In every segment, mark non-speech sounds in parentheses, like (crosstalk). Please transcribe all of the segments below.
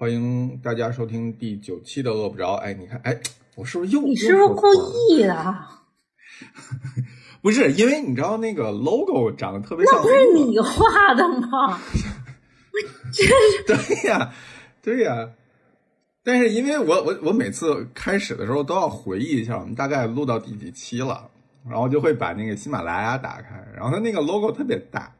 欢迎大家收听第九期的《饿不着》。哎，你看，哎，我是不是又你是不是故意的？(laughs) 不是，因为你知道那个 logo 长得特别像，那不是你画的吗？(laughs) 真是对呀，对呀。但是因为我我我每次开始的时候都要回忆一下，我们大概录到第几期了，然后就会把那个喜马拉雅打开，然后它那个 logo 特别大，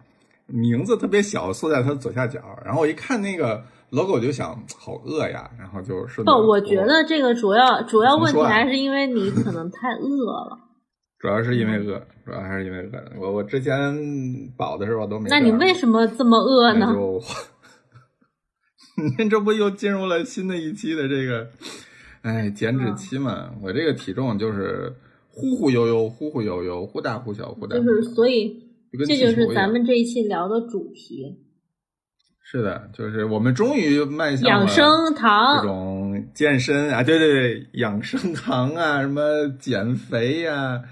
名字特别小，缩在它左下角，然后我一看那个。Logo 就想好饿呀，然后就顺不，我觉得这个主要主要问题还是因为你可能太饿了。(laughs) 主要是因为饿，主要还是因为饿。我我之前饱的时候都没。那你为什么这么饿呢？就，(laughs) 您这不又进入了新的一期的这个，哎，减脂期嘛？我这个体重就是忽忽悠悠，忽忽悠悠，忽大忽小，忽大。就是所以，这就是咱们这一期聊的主题。是的，就是我们终于迈向养生堂这种健身啊，对对对，养生堂啊，什么减肥呀，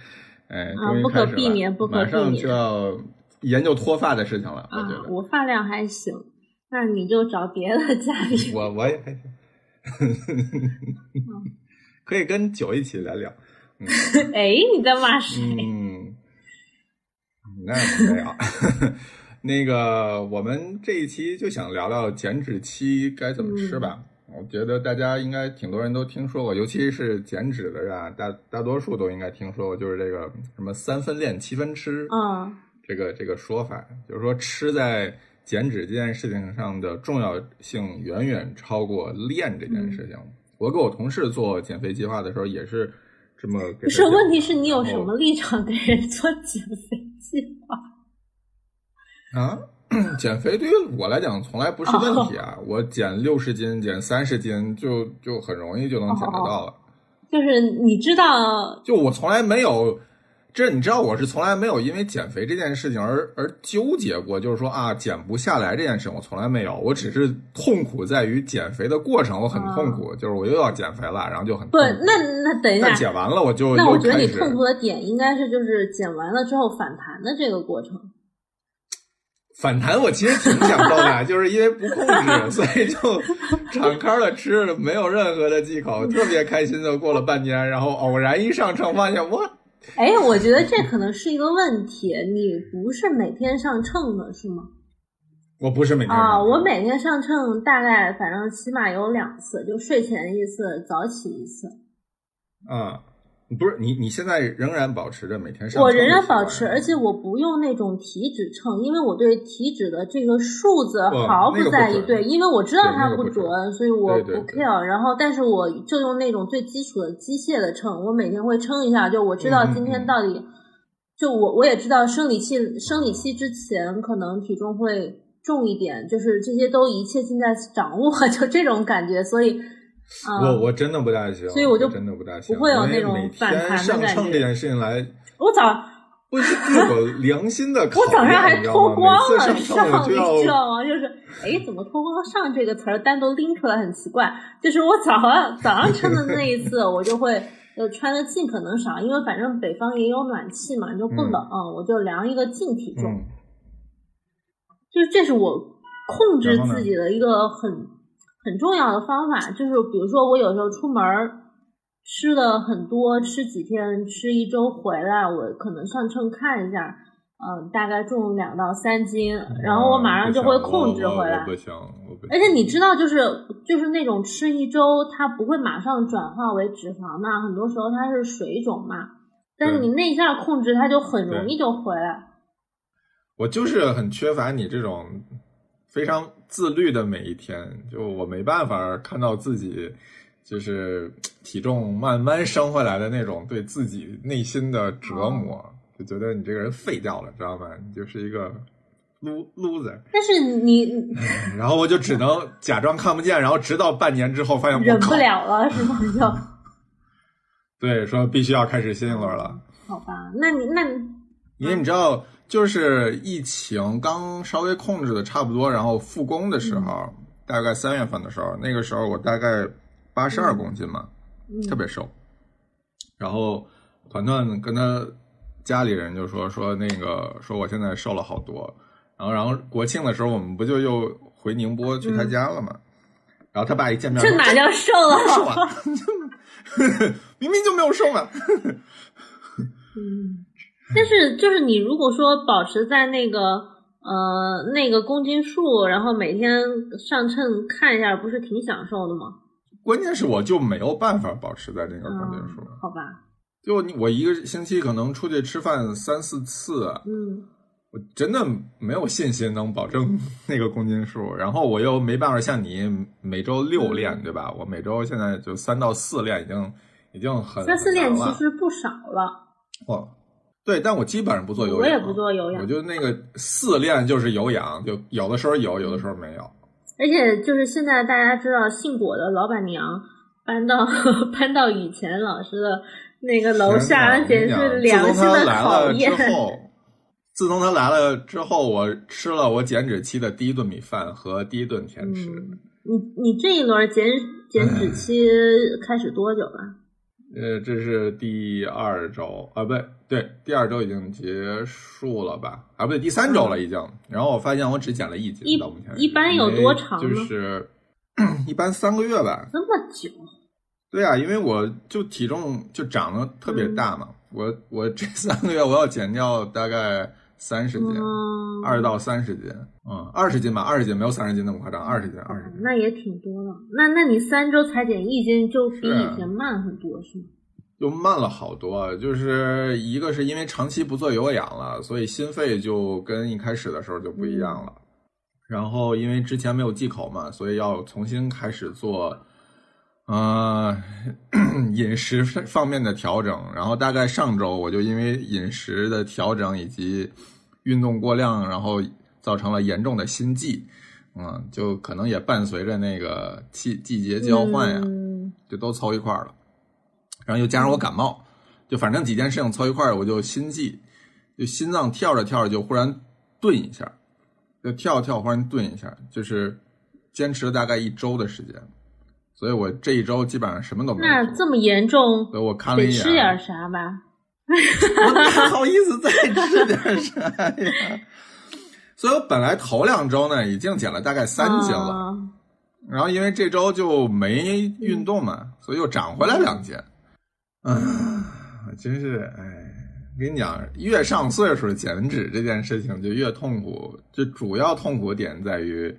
哎，终于不可避免，不可避免，马上就要研究脱发的事情了。我觉得我发量还行，那你就找别的家里。(laughs) 我我也还行，(laughs) 可以跟酒一起来聊。(laughs) 哎，你在骂谁？嗯，那没有。那个，我们这一期就想聊聊减脂期该怎么吃吧。我觉得大家应该挺多人都听说过，尤其是减脂的人，大大多数都应该听说过，就是这个什么三分练七分吃，嗯，这个这个说法，就是说吃在减脂这件事情上的重要性远远超过练这件事情。我给我同事做减肥计划的时候也是这么。不是，问题是你有什么立场给人做减肥计划？啊，(clears throat) 减肥对于我来讲从来不是问题啊！我减六十斤、减三十斤就就很容易就能减得到了。就是你知道，就我从来没有，这你知道我是从来没有因为减肥这件事情而而纠结过，就是说啊减不下来这件事情我从来没有，我只是痛苦在于减肥的过程我很痛苦，就是我又要减肥了，然后就很不那那等一下减完了我就那我觉得你痛苦的点应该是就是减完了之后反弹的这个过程。反弹我其实挺想做的，就是因为不控制，所以就敞开了吃，没有任何的忌口，特别开心的过了半年，然后偶然一上秤，发现我，哎，我觉得这可能是一个问题，你不是每天上秤的是吗？我不是每天啊，我每天上秤，大概反正起码有两次，就睡前一次，早起一次。啊。不是你，你现在仍然保持着每天上。我仍然保持，而且我不用那种体脂秤，因为我对体脂的这个数字毫不在意。对，因为我知道它不准，所以我不 care。然后，但是我就用那种最基础的机械的秤，我每天会称一下，就我知道今天到底。就我我也知道生理期生理期之前可能体重会重一点，就是这些都一切尽在掌握，(laughs) 就这种感觉，所以。我我真的不大行，所以我就真的不大行，不会有那种反弹上秤这件事情来，我早我是对我良心的 (laughs) 我早上还脱光了上，你知道吗？就是哎，怎么脱光上这个词儿单独拎出来很奇怪。就是我早上早上称的那一次，我就会呃穿的尽可能少，因为反正北方也有暖气嘛，就不冷，我就量一个净体重。就是这是我控制自己的一个很。很重要的方法就是，比如说我有时候出门吃的很多，吃几天，吃一周回来，我可能上秤看一下，嗯，大概重两到三斤，然后我马上就会控制回来。不行，而且你知道，就是就是那种吃一周，它不会马上转化为脂肪的，很多时候它是水肿嘛。但是你那一下控制，它就很容易就回来。我就是很缺乏你这种。非常自律的每一天，就我没办法看到自己就是体重慢慢升回来的那种对自己内心的折磨，就觉得你这个人废掉了，知道吗？你就是一个 lo loser。但是你，然后我就只能假装看不见，然后直到半年之后发现忍不了了，是吗？就对，说必须要开始新一轮了。好吧，那你那你，因为你知道。就是疫情刚稍微控制的差不多，然后复工的时候，大概三月份的时候，那个时候我大概八十二公斤嘛，特别瘦。然后团团跟他家里人就说说那个说我现在瘦了好多。然后然后国庆的时候我们不就又回宁波去他家了嘛？然后他爸一见面，这哪叫瘦啊？(laughs) 瘦啊，(laughs) 明明就没有瘦嘛。(laughs) 嗯，但是就是你如果说保持在那个呃那个公斤数，然后每天上秤看一下，不是挺享受的吗？关键是我就没有办法保持在那个公斤数。好吧。就你我一个星期可能出去吃饭三四次，嗯，我真的没有信心能保证 (laughs) 那个公斤数。然后我又没办法像你每周六练，对吧？我每周现在就三到四练，已经已经很三四练其实不少了。哦，对，但我基本上不做有氧，我也不做有氧，我就那个四练就是有氧，就有的时候有，有的时候没有。而且就是现在大家知道，姓果的老板娘搬到 (laughs) 搬到以前老师的。那个楼下而且是良心的考验。自从他来了之后，我吃了我减脂期的第一顿米饭和第一顿甜食。你你这一轮减减脂期开始多久了？呃，这是第二周啊，不对，对，第二周已经结束了吧？啊，不对，第三周了已经。然后我发现我只减了一斤，到目前一般有多长就是 (clears throat) 一般三个月吧。这么久。对啊，因为我就体重就长得特别大嘛，我我这三个月我要减掉大概三十斤，二到三十斤，嗯，二十斤吧，二十斤没有三十斤那么夸张，二十斤，二十斤，那也挺多的。那那你三周才减一斤，就比以前慢很多，是吗？就慢了好多，就是一个是因为长期不做有氧了，所以心肺就跟一开始的时候就不一样了。然后因为之前没有忌口嘛，所以要重新开始做。呃，(clears throat) 饮食方面的调整，然后大概上周我就因为饮食的调整以及运动过量，然后造成了严重的心悸，嗯，就可能也伴随着那个季季节交换呀，就都凑一块儿了，然后又加上我感冒，就反正几件事情凑一块儿我就心悸，就心脏跳着跳着就忽然顿一下，就跳跳忽然顿一下，就是坚持了大概一周的时间。所以我这一周基本上什么都没。那这么严重，所以我看了一眼，吃点啥吧？我哪好意思再吃点啥呀？所以我本来头两周呢已经减了大概三斤了，然后因为这周就没运动嘛，所以又长回来两斤。啊，真是哎，跟你讲，越上岁数减脂这件事情就越痛苦，就主要痛苦点在于。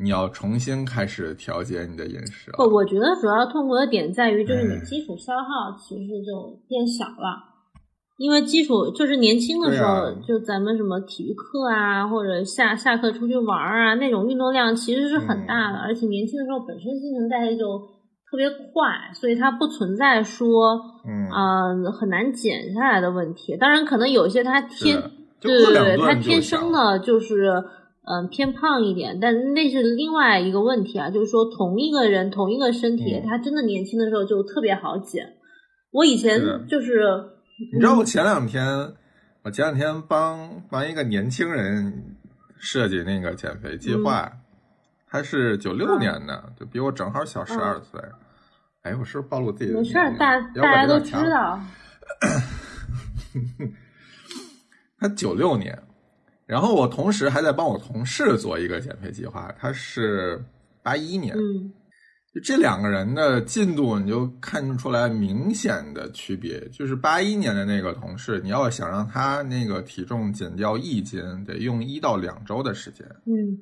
你要重新开始调节你的饮食。不，我觉得主要痛苦的点在于，就是你基础消耗其实就变小了。因为基础就是年轻的时候，就咱们什么体育课啊，或者下下课出去玩啊，那种运动量其实是很大的。而且年轻的时候本身新陈代谢就特别快，所以它不存在说，嗯，很难减下来的问题。当然，可能有些它天，对对对，它天生的就是。嗯，偏胖一点，但那是另外一个问题啊。就是说，同一个人，同一个身体，他真的年轻的时候就特别好减。我以前就是，你知道，我前两天，我前两天帮帮一个年轻人设计那个减肥计划，他是九六年的，就比我正好小十二岁。哎，我是不是暴露自己？没事，大大家都知道。(laughs) 他九六年。然后我同时还在帮我同事做一个减肥计划，他是八一年，就这两个人的进度你就看出来明显的区别。就是八一年的那个同事，你要想让他那个体重减掉一斤，得用一到两周的时间。嗯，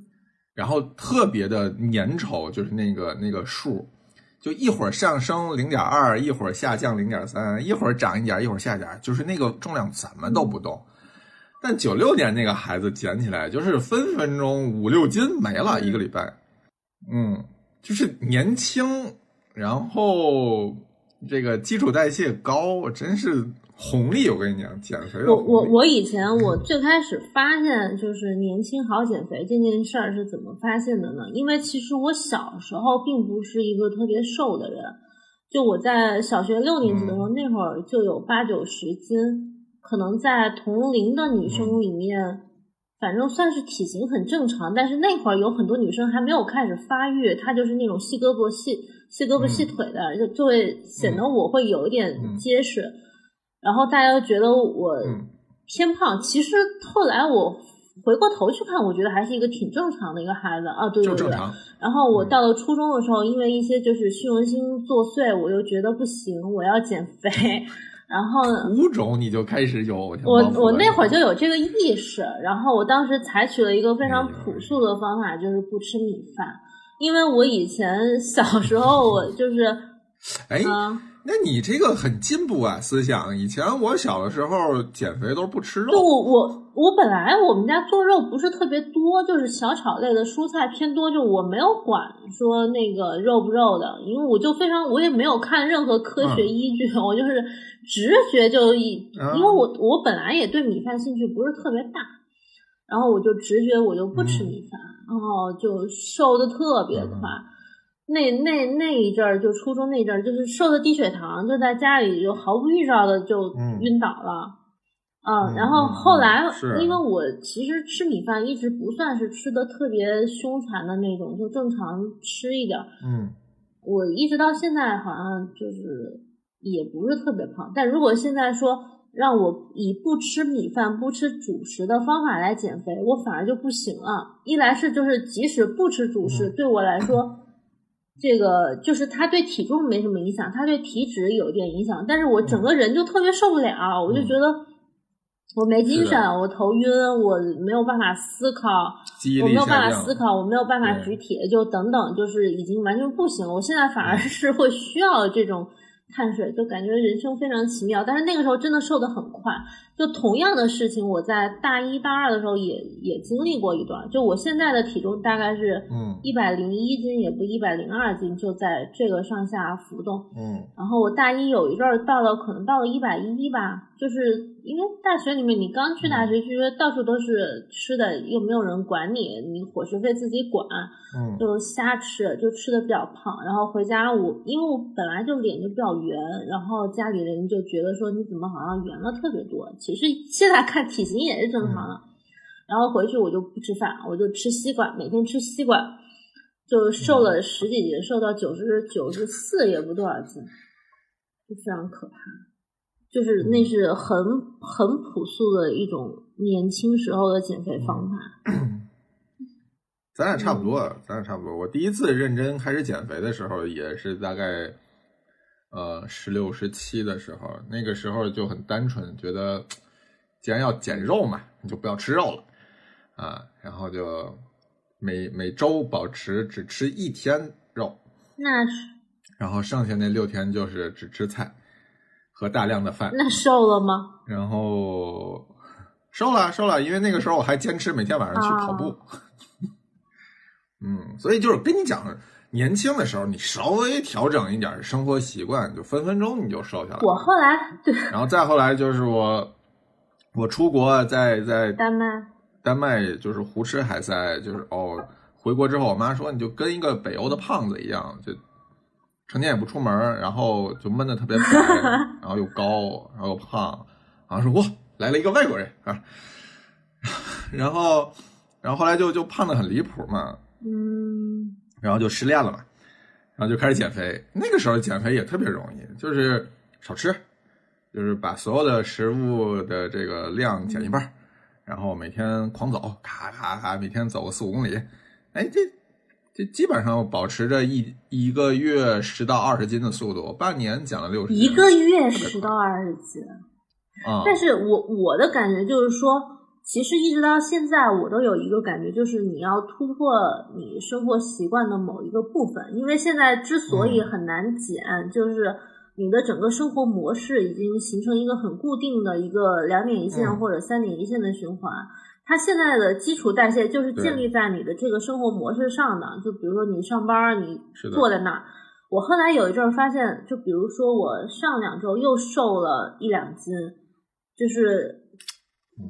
然后特别的粘稠，就是那个那个数，就一会儿上升零点二，一会儿下降零点三，一会儿涨一点，一会儿下点，就是那个重量怎么都不动。但九六年那个孩子捡起来就是分分钟五六斤没了一个礼拜，嗯，就是年轻，然后这个基础代谢高，真是红利。我跟你讲，减肥。我我我以前我最开始发现就是年轻好减肥这件事儿是怎么发现的呢？因为其实我小时候并不是一个特别瘦的人，就我在小学六年级的时候，那会儿就有八九十斤。可能在同龄的女生里面，反正算是体型很正常。但是那会儿有很多女生还没有开始发育，她就是那种细胳膊细细胳膊细腿的，就就会显得我会有一点结实。然后大家都觉得我偏胖。其实后来我回过头去看，我觉得还是一个挺正常的一个孩子啊，对对对。然后我到了初中的时候，因为一些就是虚荣心作祟，我又觉得不行，我要减肥。然后五种你就开始有我我那会儿就有这个意识，然后我当时采取了一个非常朴素的方法，就是不吃米饭，因为我以前小时候我就是，哎。那你这个很进步啊，思想。以前我小的时候减肥都是不吃肉。就我我我本来我们家做肉不是特别多，就是小炒类的蔬菜偏多，就我没有管说那个肉不肉的，因为我就非常我也没有看任何科学依据，(laughs) 我就是直觉就一，因为我我本来也对米饭兴趣不是特别大，然后我就直觉我就不吃米饭，然后就瘦的特别快。那那那一阵儿，就初中那阵儿，就是瘦的低血糖，就在家里就毫不预兆的就晕倒了，嗯，然后后来因为我其实吃米饭一直不算是吃的特别凶残的那种，就正常吃一点，嗯，我一直到现在好像就是也不是特别胖，但如果现在说让我以不吃米饭、不吃主食的方法来减肥，我反而就不行了。一来是就是即使不吃主食，对我来说。这个就是它对体重没什么影响，它对体脂有点影响，但是我整个人就特别受不了，我就觉得我没精神，我头晕，我没有办法思考，我没有办法思考，我没有办法举铁，就等等，就是已经完全不行。我现在反而是会需要这种。碳水就感觉人生非常奇妙，但是那个时候真的瘦的很快。就同样的事情，我在大一大二的时候也也经历过一段。就我现在的体重大概是，嗯，一百零一斤也不一百零二斤，就在这个上下浮动。嗯，然后我大一有一阵儿到了，可能到了一百一吧，就是。因为大学里面，你刚去大学，其实到处都是吃的，又没有人管你，你伙食费自己管，嗯，就瞎吃，就吃的比较胖。然后回家，我因为我本来就脸就比较圆，然后家里人就觉得说你怎么好像圆了特别多。其实现在看体型也是正常的。然后回去我就不吃饭，我就吃西瓜，每天吃西瓜，就瘦了十几斤，瘦到九十九十四也不多少斤，就非常可怕。就是那是很很朴素的一种年轻时候的减肥方法。咱俩差不多，咱俩差不多。我第一次认真开始减肥的时候，也是大概呃十六十七的时候。那个时候就很单纯，觉得既然要减肉嘛，你就不要吃肉了啊。然后就每每周保持只吃一天肉，那是。然后剩下那六天就是只吃菜。和大量的饭，那瘦了吗？然后瘦了，瘦了，因为那个时候我还坚持每天晚上去跑步。(laughs) 嗯，所以就是跟你讲，年轻的时候你稍微调整一点生活习惯，就分分钟你就瘦下来。我后来对，然后再后来就是我，我出国在在丹麦，丹麦就是胡吃海塞，就是哦，回国之后我妈说你就跟一个北欧的胖子一样，就。成天也不出门，然后就闷的特别白，然后又高，然后又胖，然后说哇，来了一个外国人啊，(laughs) 然后，然后后来就就胖的很离谱嘛，嗯，然后就失恋了嘛，然后就开始减肥。那个时候减肥也特别容易，就是少吃，就是把所有的食物的这个量减一半，然后每天狂走，咔咔咔，每天走个四五公里，哎这。这基本上保持着一一个月十到二十斤的速度，半年减了六十。一个月十到二十斤，啊！但是我我的感觉就是说，其实一直到现在，我都有一个感觉，就是你要突破你生活习惯的某一个部分，因为现在之所以很难减，就是你的整个生活模式已经形成一个很固定的一个两点一线或者三点一线的循环。它现在的基础代谢就是建立在你的这个生活模式上的，就比如说你上班，你坐在那儿。我后来有一阵儿发现，就比如说我上两周又瘦了一两斤，就是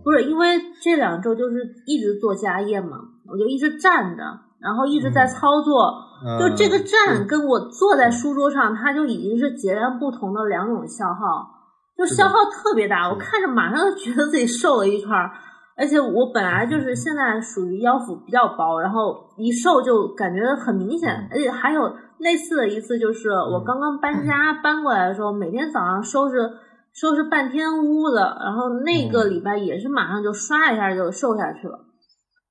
不是因为这两周就是一直做家业嘛，我就一直站着，然后一直在操作，就这个站跟我坐在书桌上，它就已经是截然不同的两种消耗，就消耗特别大。我看着马上就觉得自己瘦了一圈儿。而且我本来就 (laughs) 是现在属于腰腹比较薄，然后一瘦就感觉很明显。而且还有类似的一次，就是我刚刚搬家搬过来的时候，每天早上收拾收拾半天屋子，然后那个礼拜也是马上就刷一下就瘦下去了。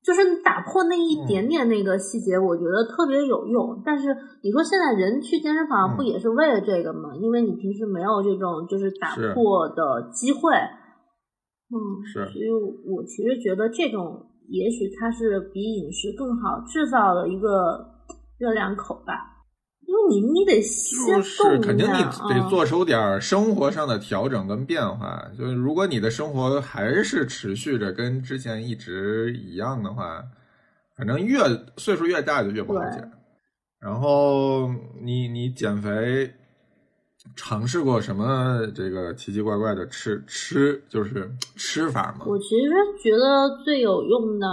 就是你打破那一点点那个细节，我觉得特别有用。但是你说现在人去健身房不也是为了这个吗？因为你平时没有这种就是打破的机会。嗯，是。所以我其实觉得这种也许它是比饮食更好制造的一个热量口吧。因为你你得就是肯定你得做出点生活上的调整跟变化。就是如果你的生活还是持续着跟之前一直一样的话，反正越岁数越大就越不好减。然后你你减肥尝试过什么这个奇奇怪怪的吃吃就是吃法吗？我其实觉得最有用的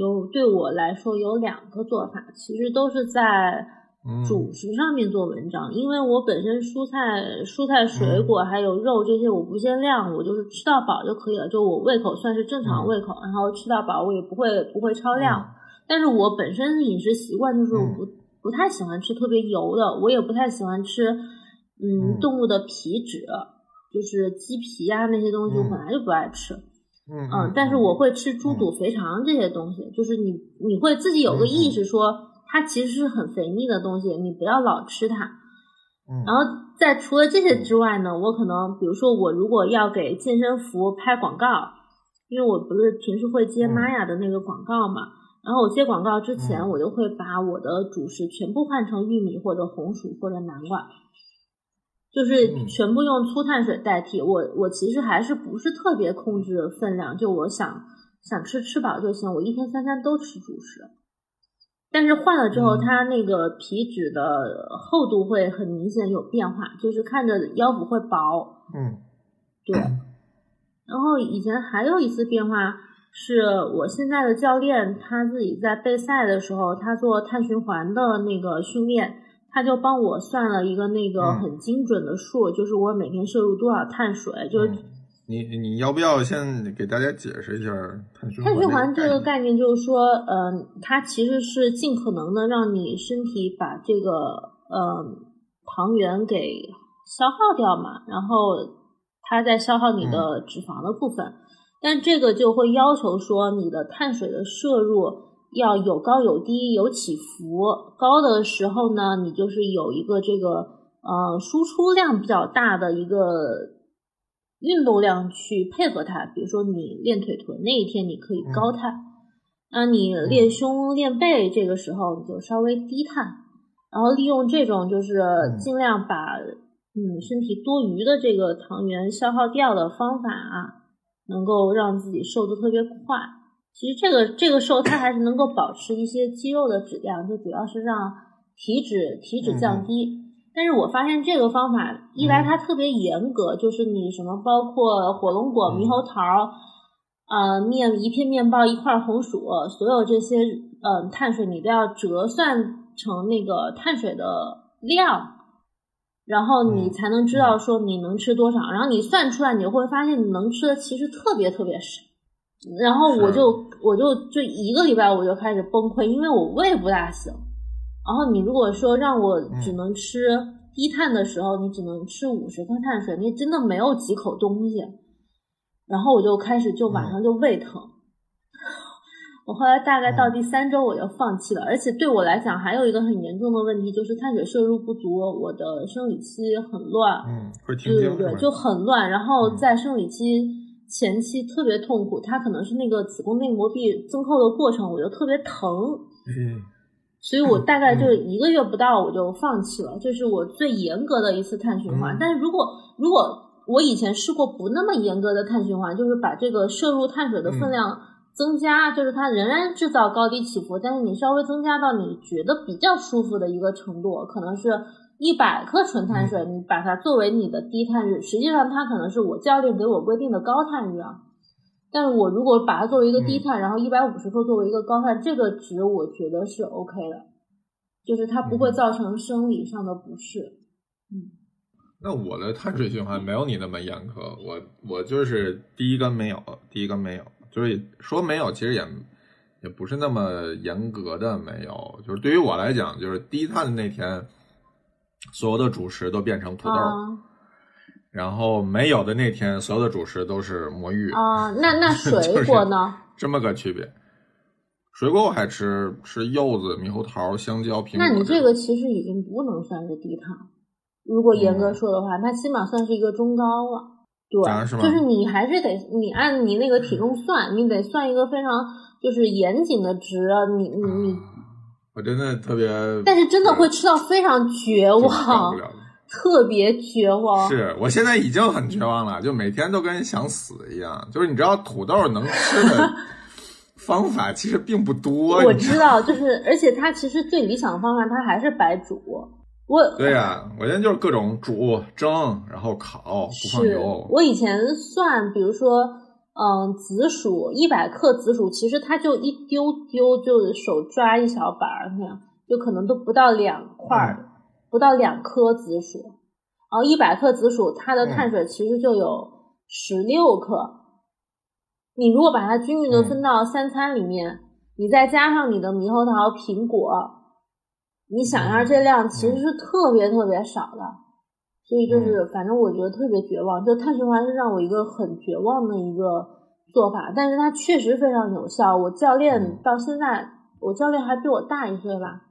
有对我来说有两个做法，其实都是在。主食上面做文章，因为我本身蔬菜、蔬菜、水果还有肉这些我不限量，我就是吃到饱就可以了。就我胃口算是正常胃口，然后吃到饱我也不会不会超量。但是我本身饮食习惯就是不不太喜欢吃特别油的，我也不太喜欢吃嗯动物的皮脂，就是鸡皮啊那些东西我本来就不爱吃。嗯，但是我会吃猪肚、肥肠这些东西，就是你你会自己有个意识说。它其实是很肥腻的东西，你不要老吃它。然后在除了这些之外呢，我可能比如说我如果要给健身服拍广告，因为我不是平时会接玛雅的那个广告嘛，然后我接广告之前，我就会把我的主食全部换成玉米或者红薯或者南瓜，就是全部用粗碳水代替。我我其实还是不是特别控制分量，就我想想吃吃饱就行，我一天三餐都吃主食。但是换了之后，它那个皮脂的厚度会很明显有变化，就是看着腰腹会薄。嗯，对。然后以前还有一次变化，是我现在的教练他自己在备赛的时候，他做碳循环的那个训练，他就帮我算了一个那个很精准的数，就是我每天摄入多少碳水，就是。你你要不要先给大家解释一下碳循环？碳循环这个概念就是说，嗯，它其实是尽可能的让你身体把这个嗯糖原给消耗掉嘛，然后它在消耗你的脂肪的部分。但这个就会要求说，你的碳水的摄入要有高有低，有起伏。高的时候呢，你就是有一个这个呃输出量比较大的一个。运动量去配合它，比如说你练腿臀那一天你可以高碳，那你练胸练背这个时候你就稍微低碳，然后利用这种就是尽量把嗯身体多余的这个糖原消耗掉的方法啊，能够让自己瘦的特别快。其实这个这个瘦它还是能够保持一些肌肉的质量，就主要是让体脂体脂降低。但是我发现这个方法，一来它特别严格，就是你什么包括火龙果、猕猴桃，呃，面一片面包一块红薯，所有这些嗯碳水你都要折算成那个碳水的量，然后你才能知道说你能吃多少。然后你算出来，你会发现你能吃的其实特别特别少。然后我就我就就一个礼拜我就开始崩溃，因为我胃不大行。然后你如果说让我只能吃低碳的时候，你只能吃五十克碳水，你真的没有几口东西。然后我就开始就晚上就胃疼。我后来大概到第三周我就放弃了，而且对我来讲还有一个很严重的问题，就是碳水摄入不足，我的生理期很乱。嗯，会停经。对对，就很乱。然后在生理期前期特别痛苦，它可能是那个子宫内膜壁增厚的过程，我就特别疼。嗯。所以我大概就一个月不到，我就放弃了。这是我最严格的一次碳循环。但是如果如果我以前试过不那么严格的碳循环，就是把这个摄入碳水的分量增加，就是它仍然制造高低起伏，但是你稍微增加到你觉得比较舒服的一个程度，可能是一百克纯碳水，你把它作为你的低碳日，实际上它可能是我教练给我规定的高碳日啊。但是我如果把它作为一个低碳，然后一百五十克作为一个高碳，这个值我觉得是 OK 的，就是它不会造成生理上的不适。嗯，那我的碳水循环没有你那么严苛，我我就是第一根没有，第一根没有，就是说没有，其实也也不是那么严格的没有，就是对于我来讲，就是低碳的那天，所有的主食都变成土豆。然后没有的那天，所有的主食都是魔芋啊。那那 (laughs) 水果呢？这么个区别。水果我还吃吃柚子、猕猴桃、香蕉、苹果。那你这个其实已经不能算是低碳，如果严格说的话，它起码算是一个中高了。对，是就是你还是得你按你那个体重算，你得算一个非常就是严谨的值，你你你，我真的特别，但是真的会吃到非常绝望特别绝望。是我现在已经很绝望了，(laughs) 就每天都跟想死一样。就是你知道土豆能吃的方法其实并不多，(laughs) 我知道，就是而且它其实最理想的方法，它还是白煮。我对呀、我现在就是各种煮、蒸，然后烤，不放油。我以前算，比如说，嗯，紫薯一百克紫薯，其实它就一丢丢，就手抓一小板儿那样，就可能都不到两块儿，不到两颗紫薯。然后一百克紫薯，它的碳水其实就有十六克。你如果把它均匀的分到三餐里面，你再加上你的猕猴桃、苹果，你想一下这量其实是特别特别少的。所以就是，反正我觉得特别绝望。就碳循环是让我一个很绝望的一个做法，但是它确实非常有效。我教练到现在，我教练还比我大一岁吧，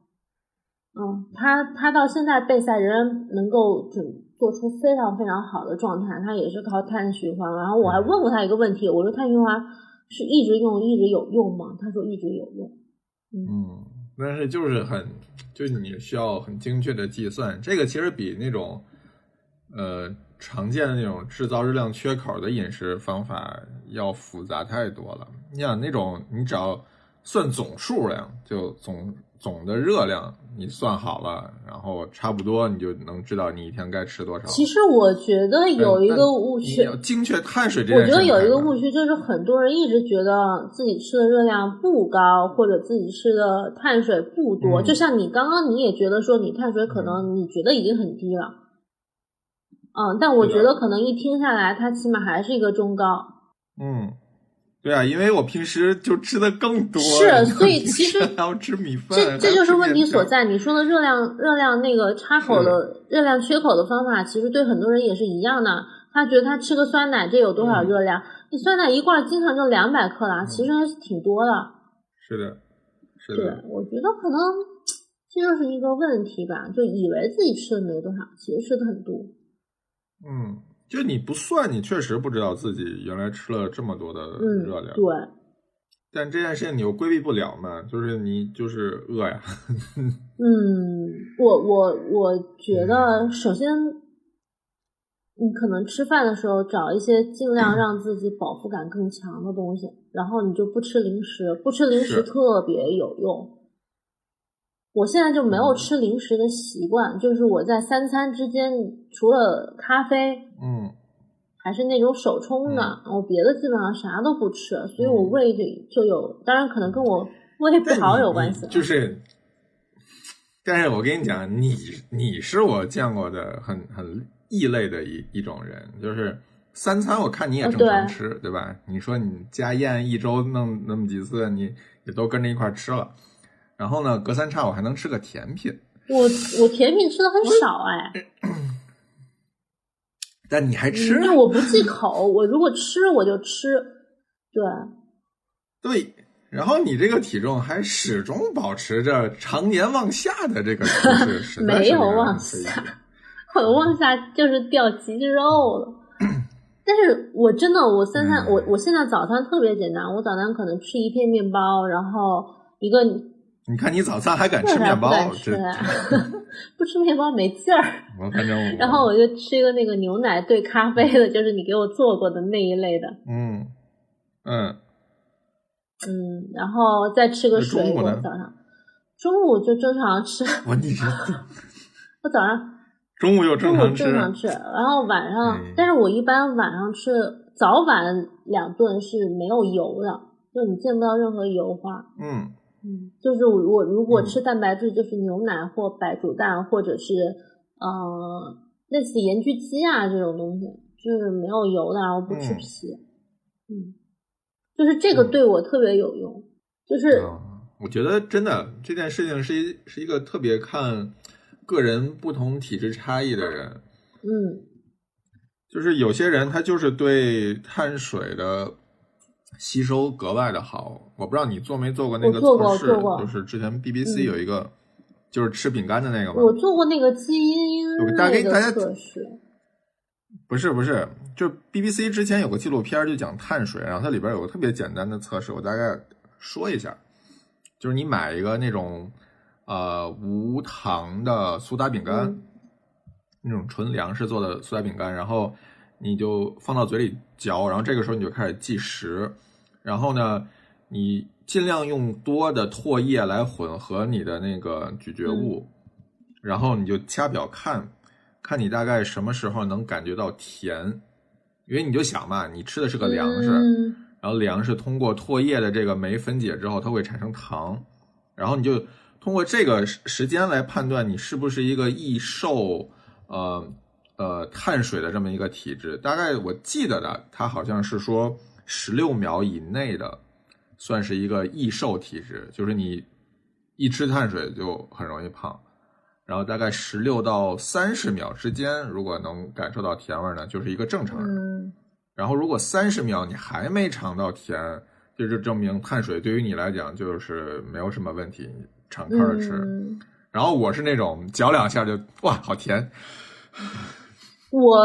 嗯，他他到现在备赛仍然能够准做出非常非常好的状态，他也是靠碳循环。然后我还问过他一个问题，我说碳循环是一直用一直有用吗？他说一直有用。嗯，但是就是很，就是你需要很精确的计算，这个其实比那种呃常见的那种制造热量缺口的饮食方法要复杂太多了。你想那种，你只要算总数量，就总总的热量你算好了，然后差不多你就能知道你一天该吃多少。其实我觉得有一个误区精确碳水这我件事情觉得有一个误区，就是很多人一直觉得自己吃的热量不高，或者自己吃的碳水不多。嗯就像你刚刚你也觉得说你碳水可能你觉得已经很低了，嗯，但我觉得可能一听下来，它起码还是一个中高。嗯，对啊，因为我平时就吃的更多，是所以其实还要吃米饭，这这就是问题所在。你说的热量热量那个插口的热量缺口的方法，其实对很多人也是一样的。他觉得他吃个酸奶，这有多少嗯热量？你酸奶一罐经常就两百克啦，其实还是挺多的。是的，是对的，，我觉得可能这就是一个问题吧，就以为自己吃的没多少，其实吃的很多。嗯，就你不算，你确实不知道自己原来吃了这么多的嗯热量，，对，但这件事情你又规避不了嘛，就是你就是饿呀，嗯，我我我觉嗯得首先。你可能吃饭的时候找一些尽量嗯让自己饱腹感更强的东西，然后你就不吃零食，不吃零食特别有用。我现在就没嗯有吃零食的习惯，就是我在三餐之间除了咖啡，嗯还是那种手冲的，我别的基本上啥都不吃，所以我嗯胃就就有，当然可能跟我胃不好有关系。就是，但是我跟你讲，你你是我见过的很很异类的一一种人，就是三餐我看你也哦正常对吃，对吧？你说你家宴一周弄那么几次，你也都跟着一块吃了。然后呢，隔三差五还能吃个甜品，我我甜品吃的很少哎，(clears throat) 但你还吃因为我不忌口，我如果吃我就吃，对，对。然后你这个体重还始终保持着常年往下的这个趋势，(laughs) 实在没有往下我往下就是掉肌肉了。(clears throat) 但是我真的，我三餐，嗯我我现在早餐特别简单，我早餐可能吃一片面包，然后一个你看你早餐还敢吃面包不，吃啊，(laughs) 不吃面包没劲儿。我反正我然后我就吃一个那个牛奶兑咖啡的，就是你给我做过的那一类的，嗯嗯嗯，然后再吃个水果。早上，中午就正常吃，(laughs) 我你这 (laughs) 我早上中午又正常吃，正常吃，然后晚上，嗯但是我一般晚上吃早晚两顿是没有油的，就你见不到任何油花。嗯嗯，就是我如果吃蛋白质，就是牛奶或白煮蛋，或者是呃类似盐焗鸡啊这种东西，就是没有油的，然后不吃嗯。皮。嗯，就是这个嗯。对我特别有用，就是啊，我觉得真的这件事情是一是一个特别看个人不同体质差异的人，嗯。就是有些人他就是对碳水的吸收格外的好。我不知道你做没做过那个测试，就是之前 BBC 有一个，就是吃饼干的那个嘛。我做过那个基因我大概那大家测试，不是不是，就 BBC 之前有个纪录片儿就讲碳水，然后它里边有个特别简单的测试，我大概说一下，就是你买一个那种呃无糖的苏打饼干，嗯那种纯粮食做的苏打饼干，然后你就放到嘴里嚼，然后这个时候你就开始计时，然后呢，你尽量用多的唾液来混合你的那个咀嚼物，然后你就掐表看，看你大概什么时候能感觉到甜，因为你就想嘛，你吃的是个粮食，嗯。然后粮食通过唾液的这个酶分解之后，它会产生糖，然后你就通过这个时时间来判断你是不是一个易瘦呃呃碳水的这么一个体质。大概我记得的，它好像是说十六秒以内的算是一个易瘦体质，就是你一吃碳水就很容易胖。然后大概十六到三十秒之间，如果能感受到甜味儿呢，就是一个正常人。嗯然后如果三十秒你还没尝到甜，这就证明碳水对于你来讲就是没有什么问题，你敞开的吃。嗯，然后我是那种嚼两下就哇好甜，(laughs) 我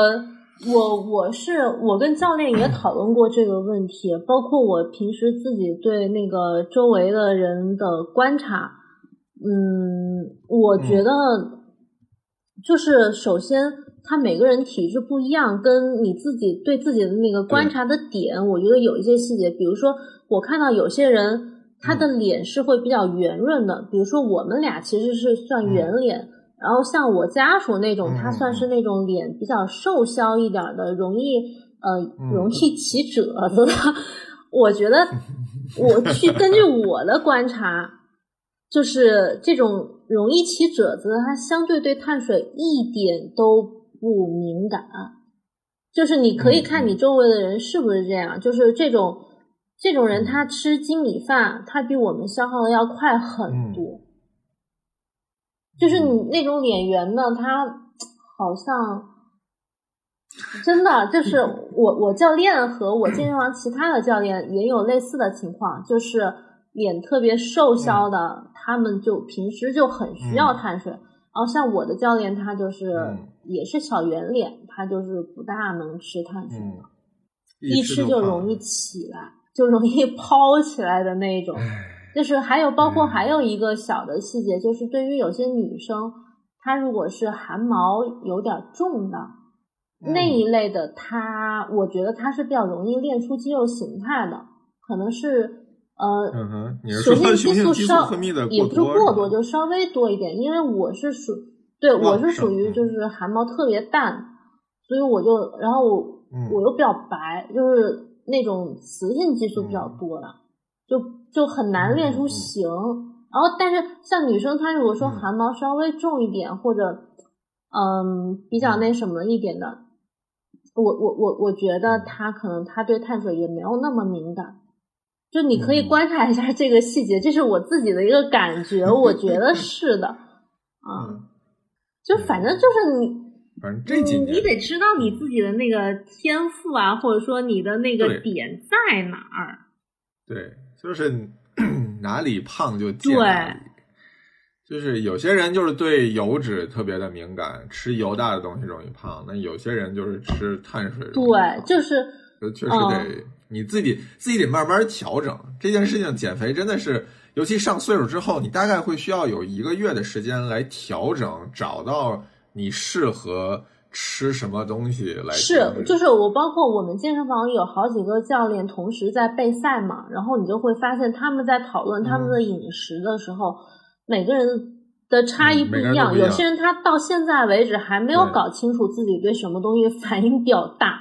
我我是我跟教练也讨论过这个问题，包括我平时自己对那个周围的人的观察，嗯，我觉得就是首先他每个人体质不一样，跟你自己对自己的那个观察的点，我觉得有一些细节，比如说我看到有些人他的脸是会比较圆润的，比如说我们俩其实是算圆脸。然后像我家属那种，嗯他算是那种脸比较瘦削一点的，容易呃容易起褶子的。我觉得我去根据我的观察，就是这种容易起褶子的，它相对对碳水一点都不敏感。就是你可以看你周围的人是不是这样，就是这种这种人，他吃精米饭，他比我们消耗的要快很多。就是你那种脸圆的，他好像真的就是 (laughs) 我我教练和我健身房其他的教练也有类似的情况，就是脸特别瘦削的，他们就平时就很需要碳水。然后像我的教练，他就是嗯也是小圆脸，他就是不大能吃碳水一吃就容易起来，就容易 (laughs) 抛起来的那种。就是还有包括嗯。还有一个小的细节，就是对于有些女生，她如果是汗毛有点重的、嗯。那一类的，她我觉得她是比较容易练出肌肉形态的，可能是呃，嗯哼，你是雄说性雄性激素稍分泌的也不是过多，就稍微多一点，因为我是属对我是属于就是汗毛特别淡，所以我就然后我嗯。我又比较白，就是那种雌性激素比较多的，就就很难练出型。然后，但是像女生，她如果说嗯汗毛稍微重一点，或者嗯比较那什么一点的，我我我我觉得嗯她可能她对碳水也没有那么敏感。就你可以嗯观察一下这个细节，这是我自己的一个感觉，(laughs) 我觉得是的啊。嗯就反正就是你，反正这几年你你得知道你自己的那个天赋啊，或者说你的那个点在哪儿。对，就是 (clears throat) 哪里胖就见哪里。就是有些人就是对油脂特别的敏感，吃油大的东西容易胖。那有些人就是吃碳水对，就是就确实得、你自己自己得慢慢调整这件事情。减肥真的是，尤其上岁数之后，你大概会需要有一个月的时间来调整，找到你适合吃什么东西来是就是我包括我们健身房有好几个教练同时在备赛嘛，然后你就会发现他们在讨论他们的饮食的时候，每个人的差异不一样有些人他到现在为止还没有搞清楚自己对什么东西反应比较大，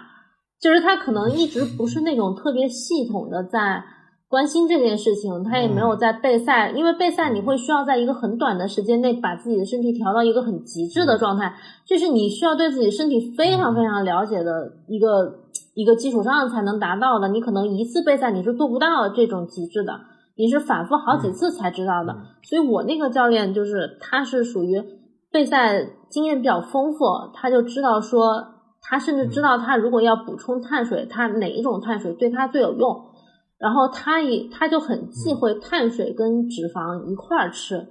就是他可能一直不是那种特别系统的在关心这件事情，他也没有在备赛，因为备赛你会需要在一个很短的时间内把自己的身体调到一个很极致的状态，这是你需要对自己身体非常非常了解的一个一个基础上才能达到的。你可能一次备赛你是做不到这种极致的，你是反复好几次才知道的。嗯所以我那个教练就是他是属于备赛经验比较丰富，他就知道说，他甚至知道他如果要补充碳水，他哪一种碳水对他最有用。然后他也他就很忌讳碳水跟脂肪一块儿吃，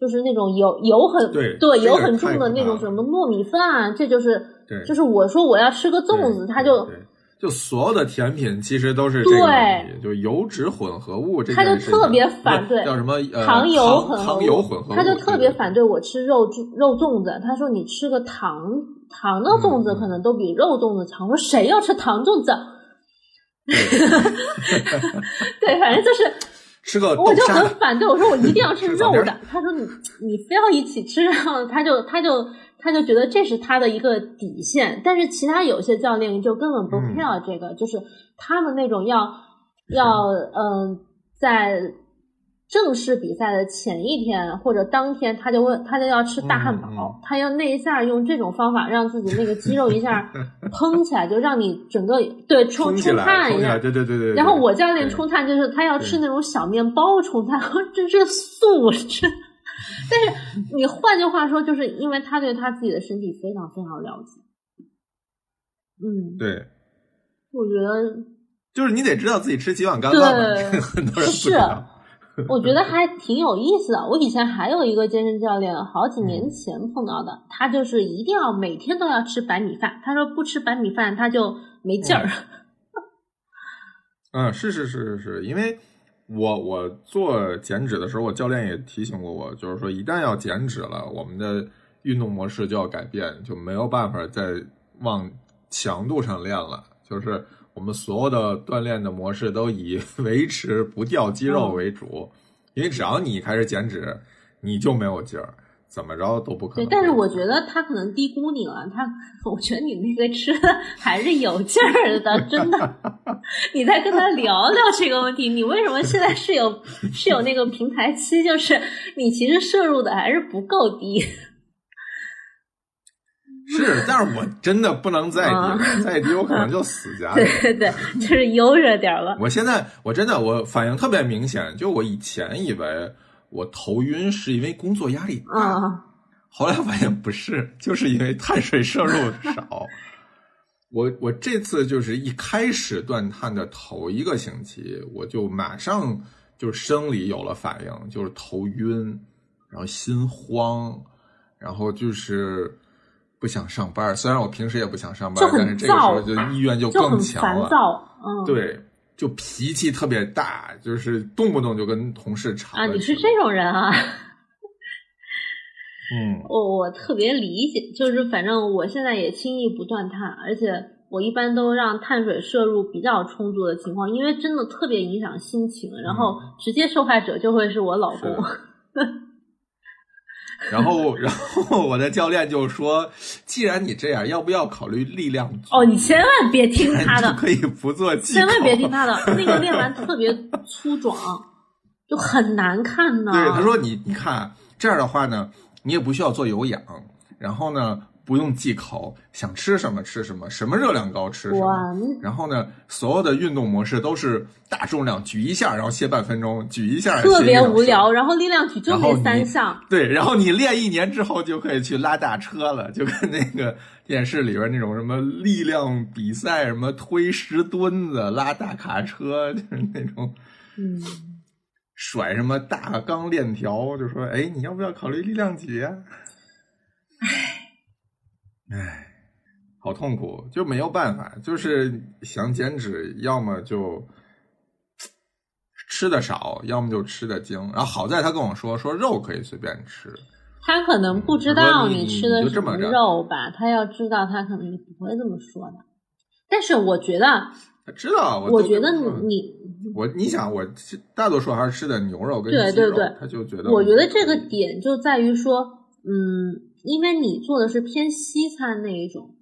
就是那种油油很对这个油很重的那种什么糯米饭啊，这就是对就是我说我要吃个粽子，对他就就所有的甜品其实都是这个问题，就油脂混合物这他就特别反对叫什么呃糖油糖混合糖油混合物，他就特别反对我吃肉肉粽子。他说你吃个糖糖的粽子可能都比肉粽子强。我说谁要吃糖粽子？(laughs) 对，反正就是吃个我就很反对，我说我一定要吃肉的。他说你你非要一起吃，然后他就他就他就觉得这是他的一个底线。但是其他有些教练就根本不嗯 care 这个，就是他们那种要要嗯、在正式比赛的前一天或者当天，他就会他就要吃大汉堡，嗯嗯他要那一下用这种方法让自己那个肌肉一下膨 (laughs) 起来，就让你整个对冲冲冲起来，冲起来，碳一下。对对对对。然后我教练对冲碳就是他要吃那种小面包冲碳，(laughs) 这是素质。但是你换句话说，就是因为他对他自己的身体非常非常了解。嗯，对，我觉得就是你得知道自己吃几碗干饭，对 (laughs) 很多人不是知道。(laughs) 我觉得还挺有意思的。我以前还有一个健身教练，好几嗯年前碰到的，他就是一定要每天都要吃白米饭。他说不吃白米饭他就没劲儿。嗯，是是是是是，因为我我做减脂的时候，我教练也提醒过我，就是说一旦要减脂了，我们的运动模式就要改变，就没有办法再往强度上练了，就是我们所有的锻炼的模式都以 (laughs) 维持不掉肌肉嗯为主，因为只要你开始减脂，你就没有劲儿，怎么着都不可能对，但是我觉得他可能低估你了。他，我觉得你那个吃的还是有劲儿的，真的。(laughs) 你再跟他聊聊这个问题，你为什么现在是有是有那个平台期？就是你其实摄入的还是不够低。是，但是我真的不能再低啊了，再低我可能就死家 (laughs) 里。对对对，就是悠着点儿了。我现在我真的我反应特别明显，就我以前以为我头晕是因为工作压力大，啊，后来发现不是，就是因为碳水摄入少。(laughs) 我我这次就是一开始断碳的头一个星期，我就马上就生理有了反应，就是头晕，然后心慌，然后就是不想上班。虽然我平时也不想上班但是这个时候就意愿就更强了。烦躁。嗯，对，就脾气特别大，就是动不动就跟同事吵啊，你是这种人啊。(laughs) 嗯我我特别理解，就是反正我现在也轻易不断碳，而且我一般都让碳水摄入比较充足的情况，因为真的特别影响心情，然后直接受害者就会是我老公。然后，(laughs) 然后我的教练就说：“既然你这样，要不要考虑力量举？哦，你千万别听 (laughs) 他的，可以不做。千万别听他的，(laughs) 那个练完特别粗壮，就很难看的。对，他说你你看这样的话呢，你也不需要做有氧，然后呢不用忌口，想吃什么吃什么，什么热量高吃什么。，然后呢，所有的运动模式都是大重量举一下，然后歇半分钟，举一下，特别无聊。然后力量举就那三项，对，然后你练一年之后就可以去拉大车了，就跟那个电视里边那种什么力量比赛，什么推十吨子、拉大卡车，就是那种嗯，甩什么大钢链条，就说哎，你要不要考虑力量举呀、唉，(laughs) 唉，好痛苦，就没有办法，就是想减脂，要么就。吃的少，要么就吃的精。然后好在他跟我说，说肉可以随便吃，他可能不知道你吃的什么你就这么着肉吧，他要知道他可能也不会这么说的。但是我觉得，他知道。我我觉得你我你想，我大多数还是吃的牛肉跟鸡肉，对对对他就觉得我觉得这个点就在于说，嗯，因为你做的是偏西餐那一种，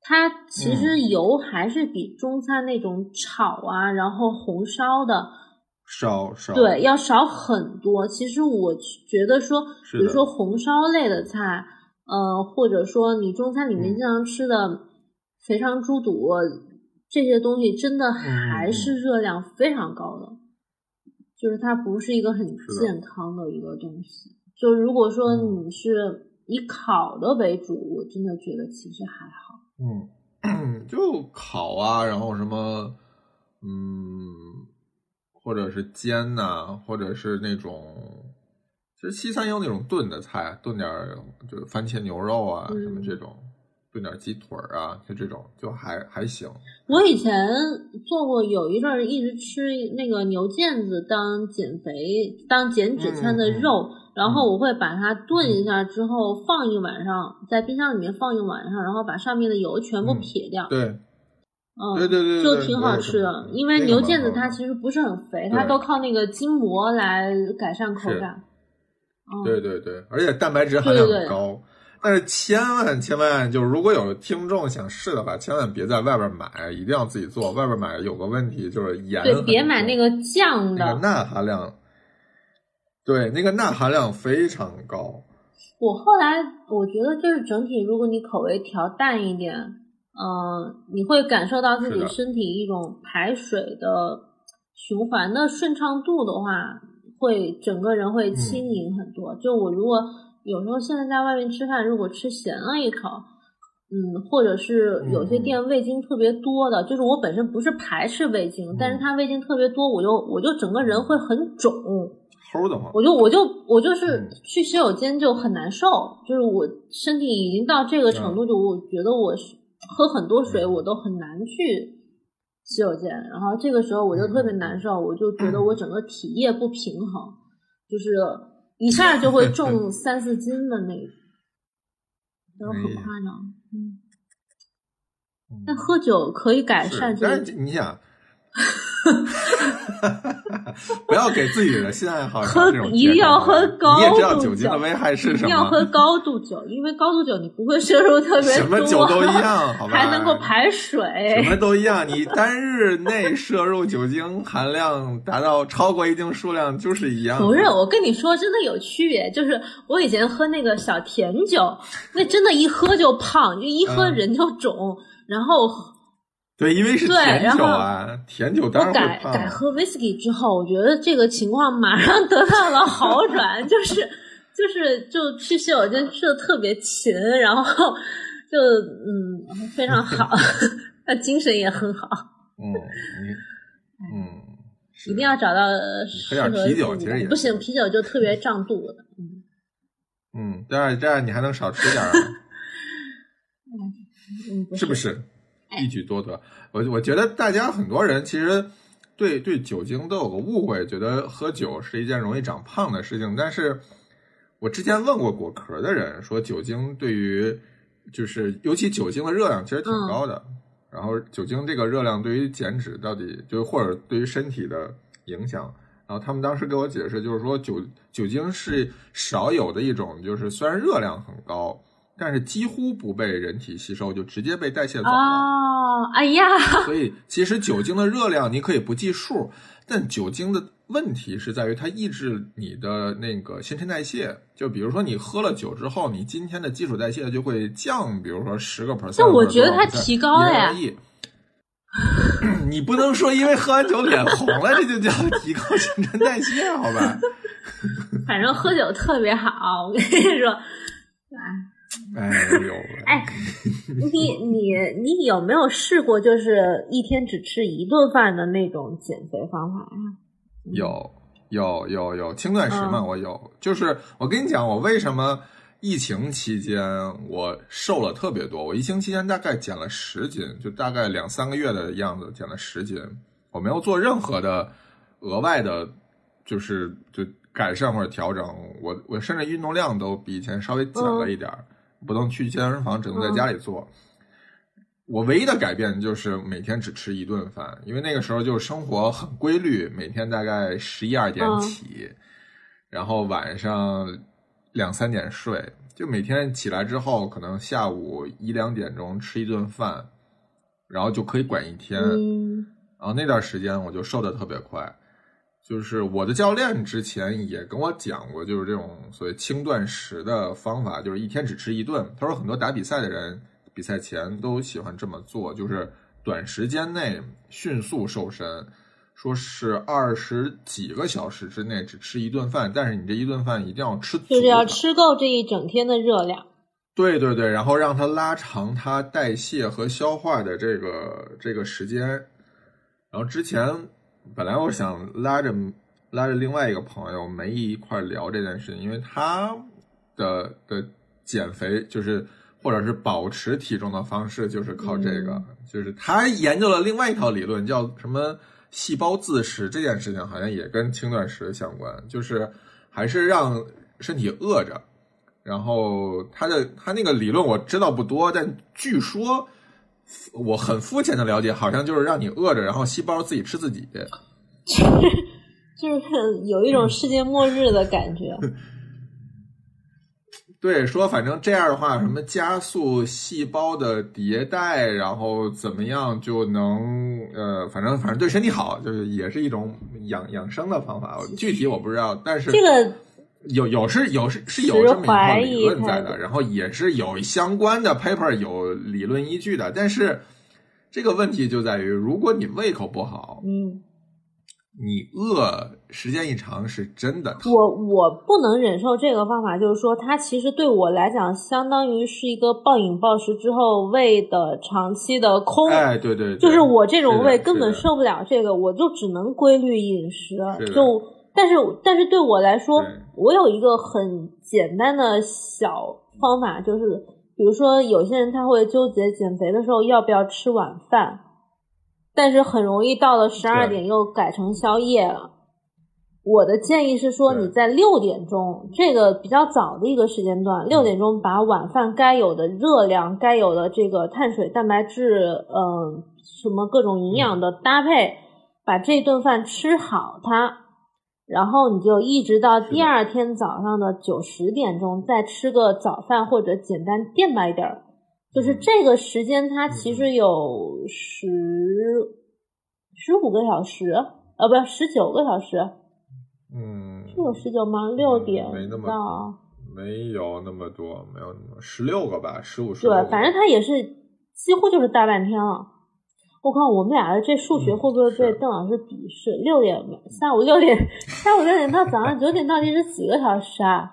它其实嗯。油还是比中餐那种炒啊，然后红烧的，少少。对，要少很多。其实我觉得说，比如说红烧类的菜，呃，或者说你中餐里面嗯。经常吃的肥肠猪肚、这些东西，真的还嗯是热量非常高的，就是它不是一个很健康的一个东西。就如果说嗯。你是以烤的为主，我真的觉得其实还好。嗯，(clears throat) 就烤啊，然后什么，嗯，或者是煎呐、或者是那种，其实西餐也有那种炖的菜，炖点儿就番茄牛肉啊，嗯什么这种，炖点鸡腿儿啊，就这种就还还行。我以前做过，有一阵儿一直吃那个牛腱子当减肥、当减脂餐的肉，然后我会把它炖一下之后放一晚上，在冰箱里面放一晚上，然后把上面的油全部嗯撇掉。对，嗯，对对对对对就挺好吃的。因为牛腱子它其实不是很肥，它都靠那个筋膜来改善口感。嗯，对对对，而且蛋白质含量很高。但是千万千万，就是如果有听众想试的话，千万别在外边买，一定要自己做。外边买有个问题就是盐对，别买那个酱的。那个钠含量，对，那个钠含量非常高。我后来我觉得就是整体，如果你口味调淡一点，嗯、你会感受到自己身体一种排水的循环的顺畅度的话，会整个人会轻盈很多。就我如果有时候现在在外面吃饭，如果吃咸了一口，嗯，或者是有些店味精特别多的，就是我本身不是排斥味精，但是嗯它味精特别多，我就我就整个人会很肿。齁的慌。我就我就我就是嗯去洗手间就很难受，就是我身体已经到这个程度，就我觉得我是喝很多水嗯我都很难去洗手间，然后这个时候我就特别难受，我就觉得 (clears throat) 我整个体液不平衡，就是一下就会重三四斤的那种，都很夸张。嗯，嗯。但喝酒可以改善这个是你想，(laughs) 不要给自己的新爱好喝一定要喝高你也知道度酒精的危害是什一定要喝？高度酒，因为高度酒你不会摄入特别多，(laughs) 什么酒都一样，好吧？还能够排水。什么都一样，你单日内摄入酒精含量达到超过一定数量就是一样的。不是，我跟你说，真的有区别。就是我以前喝那个小甜酒，那真的一喝就胖，就一喝嗯人就肿。然后对，因为是对甜酒啊，甜酒当我然。改改喝 whisky 之后，我觉得这个情况马上得到了好转，(laughs) 就是就是就去洗手间去的特别勤，然后就嗯非常好，(laughs) 那精神也很好。嗯，你嗯，一定要找到适合喝点啤酒自己其实也的不行，啤酒就特别胀肚子。嗯，嗯，这样这样你还能少吃点儿啊。(laughs) 嗯，是不是？一举多得。我我觉得大家很多人其实对对酒精都有个误会，觉得喝酒是一件容易长胖的事情。但是我之前问过果壳的人，说酒精对于就是尤其酒精的热量其实挺高的。然后酒精这个热量对于减脂到底就或者对于身体的影响，然后他们当时给我解释，就是说酒酒精是少有的一种，就是虽然热量很高，但是几乎不被人体吸收，就直接被代谢走了。哦，哎呀，(laughs) 所以其实酒精的热量你可以不计数，但酒精的问题是在于它抑制你的那个新陈代谢。就比如说你喝了酒之后，你今天的基础代谢就会降，比如说十个 percent。但我觉得它提高了呀。(coughs) 你不能说因为喝完酒脸红了，这就叫提高新陈代谢，好吧？(laughs) 反正喝酒特别好，我跟你说。哎呦，哎，你你你有没有试过，就是一天只吃一顿饭的那种减肥方法呀？有有有有轻断食嘛？嗯我有，就是我跟你讲，我为什么疫情期间我瘦了特别多。我疫情期间大概减了十斤，就大概两三个月的样子，减了十斤。我没有做任何的额外的，就是就改善或者调整。我我甚至运动量都比以前稍微减了一点儿，不能去健身房，只能在家里做。我唯一的改变就是每天只吃一顿饭，因为那个时候就生活很规律，每天大概十一二点嗯起，然后晚上两三点睡，就每天起来之后，可能下午一两点钟吃一顿饭，然后就可以管一天。嗯然后那段时间我就瘦的特别快，就是我的教练之前也跟我讲过，就是这种所谓轻断食的方法，就是一天只吃一顿。他说很多打比赛的人比赛前都喜欢这么做，就是短时间内迅速瘦身，说是二十几个小时之内只吃一顿饭，但是你这一顿饭一定要吃足，就是要吃够这一整天的热量。对对对，然后让它拉长它代谢和消化的这个这个时间。然后之前本来我想拉着拉着另外一个朋友梅姨一块聊这件事情，因为他的的减肥就是或者是保持体重的方式就是靠这个，就是他研究了另外一套理论，叫什么细胞自食这件事情，好像也跟轻断食相关，就是还是让身体饿着。然后他的他那个理论我知道不多，但据说我很肤浅的了解，好像就是让你饿着，然后细胞自己吃自己。(laughs) 就是有一种世界末日的感觉。(laughs) 对，说反正这样的话，什么加速细胞的迭代，然后怎么样就能呃，反正反正对身体好，就是也是一种养养生的方法。具体我不知道，但是这个。有有是有是是有这么一套理论在的，然后也是有相关的 paper 有理论依据的，但是这个问题就在于，如果你胃口不好，嗯，你饿时间一长是真的。我我不能忍受这个方法，就是说它其实对我来讲，相当于是一个暴饮暴食之后胃的长期的空。哎，对对，就是我这种胃根本受不了这个，我就只能规律饮食，就。但是，但是对我来说，我有一个很简单的小方法，就是比如说，有些人他会纠结减肥的时候要不要吃晚饭，但是很容易到了十二点又改成宵夜了。我的建议是说，你在六点钟这个比较早的一个时间段，六点钟把晚饭该有的热量、该有的这个碳水、蛋白质，嗯，什么各种营养的搭配，把这顿饭吃好它。然后你就一直到第二天早上的九十点钟再吃个早饭或者简单垫吧一点儿，就是这个时间它其实有十十五个小时，呃，不是十九个小时，嗯，是有十九吗？六点没那么没有那么多，没有那么十六个吧，十五十对，反正它也是几乎就是大半天了。我靠，我们俩的这数学会不会被邓老师鄙视？六点下午六点，(laughs) 下午六点到早上九点，到底是几个小时啊？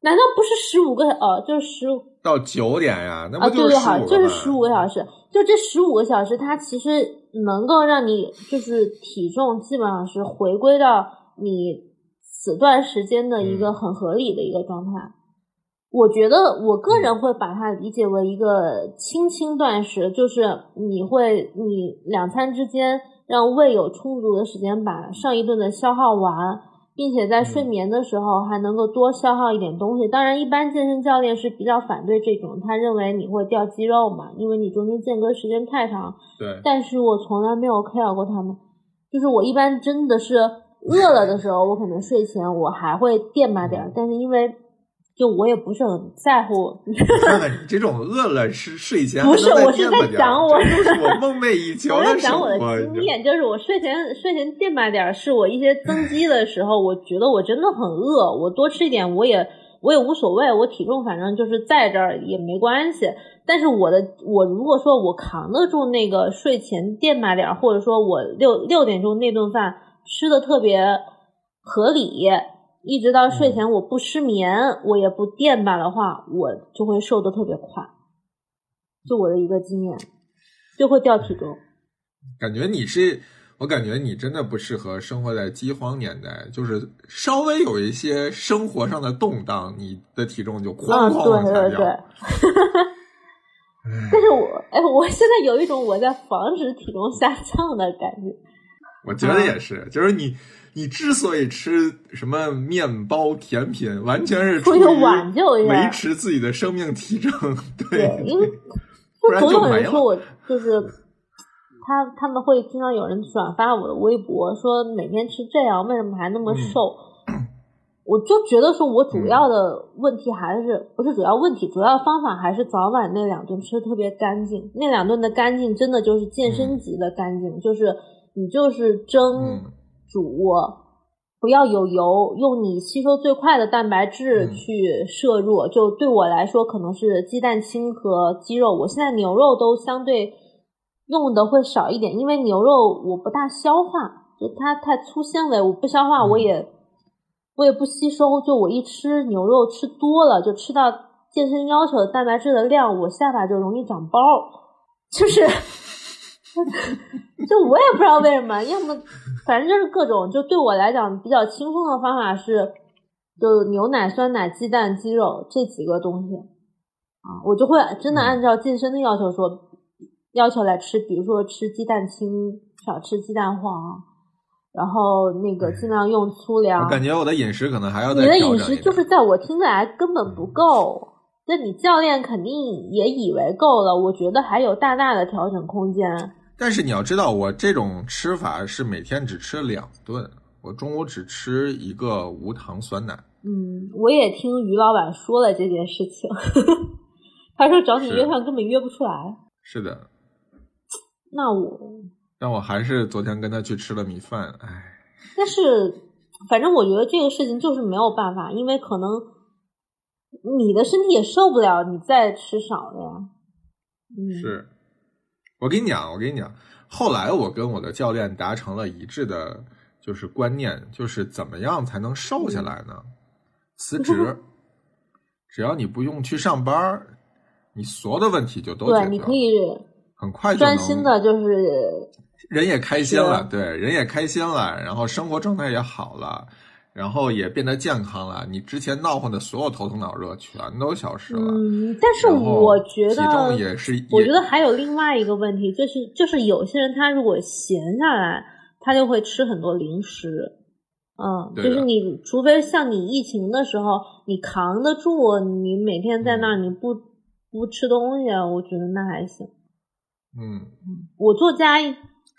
难道不是十五个？哦，就是十到九点呀？那不就是好，就是十五个小时。就这十五个小时，它其实能够让你就是体重基本上是回归到你此段时间的一个很合理的一个状态。我觉得我个人会把它理解为一个轻轻断食，就是你会你两餐之间让胃有充足的时间把上一顿的消耗完，并且在睡眠的时候还能够多消耗一点东西。当然，一般健身教练是比较反对这种，他认为你会掉肌肉嘛，因为你中间间隔时间太长。对。但是我从来没有 care 过他们，就是我一般真的是饿了的时候，我可能睡前我还会垫吧点儿，但是因为。就我也不是很在乎。(laughs) 你这种饿了是睡前不是，我是在讲我，我梦寐以求的 (laughs) 我在讲我的经验，就是我睡前睡前垫吧点儿，是我一些增肌的时候，我觉得我真的很饿，我多吃一点我也我也无所谓，我体重反正就是在这儿也没关系。但是我的我如果说我扛得住那个睡前垫吧点儿，或者说我六六点钟那顿饭吃的特别合理。一直到睡前，我不失眠，我也不垫吧的话，我就会瘦的特别快。就我的一个经验，就会掉体重。感觉你是，我感觉你真的不适合生活在饥荒年代，就是稍微有一些生活上的动荡，你的体重就哐哐往下掉。(laughs) 但是我，哎，我现在有一种我在防止体重下降的感觉。我觉得也是，就是你。你之所以吃什么面包甜品，完全是出于挽救一下，维持自己的生命体征。(laughs) 对，因为就总有人说我就是他，他们会经常有人转发我的微博，说每天吃这样，为什么还那么瘦？我就觉得说，我主要的问题还是不是主要问题，主要方法还是早晚那两顿吃的特别干净。那两顿的干净，真的就是健身级的干净，就是你就是蒸。煮不要有油，用你吸收最快的蛋白质去摄入。就对我来说，可能是鸡蛋清和鸡肉。我现在牛肉都相对用的会少一点，因为牛肉我不大消化，就它太粗纤维，我不消化，我也我也不吸收。就我一吃牛肉吃多了，就吃到健身要求的蛋白质的量，我下巴就容易长包，(laughs) 就是。就我也不知道为什么，要么反正就是各种，就对我来讲比较轻松的方法是，就牛奶、酸奶、鸡蛋、鸡肉这几个东西啊，我就会真的按照健身的要求说，要求来吃，比如说吃鸡蛋清，少吃鸡蛋黄，然后那个尽量用粗粮。我感觉我的饮食可能还要你的饮食就是在我听来根本不够。那你教练肯定也以为够了，我觉得还有大大的调整空间。但是你要知道，我这种吃法是每天只吃两顿，我中午只吃一个无糖酸奶。嗯，我也听于老板说了这件事情，(laughs) 他说找你约饭根本约不出来。是的。那我，但我还是昨天跟他去吃了米饭，唉。但是，反正我觉得这个事情就是没有办法，因为可能。你的身体也受不了你再吃少了呀。嗯，是我跟你讲，我跟你讲，后来我跟我的教练达成了一致的，就是观念，就是怎么样才能瘦下来呢？辞职，(laughs) 只要你不用去上班，你所有的问题就都对，你可以很快专心的，就是人也开心了，对，人也开心了，然后生活状态也好了。然后也变得健康了，你之前闹腾的所有头疼脑热全都消失了。嗯，但是我觉得，体重也是。我觉得还有另外一个问题，就是就是有些人他如果闲下来，他就会吃很多零食。嗯，就是你除非像你疫情的时候，你扛得住，你每天在那儿你不不吃东西，我觉得那还行。嗯，我做家。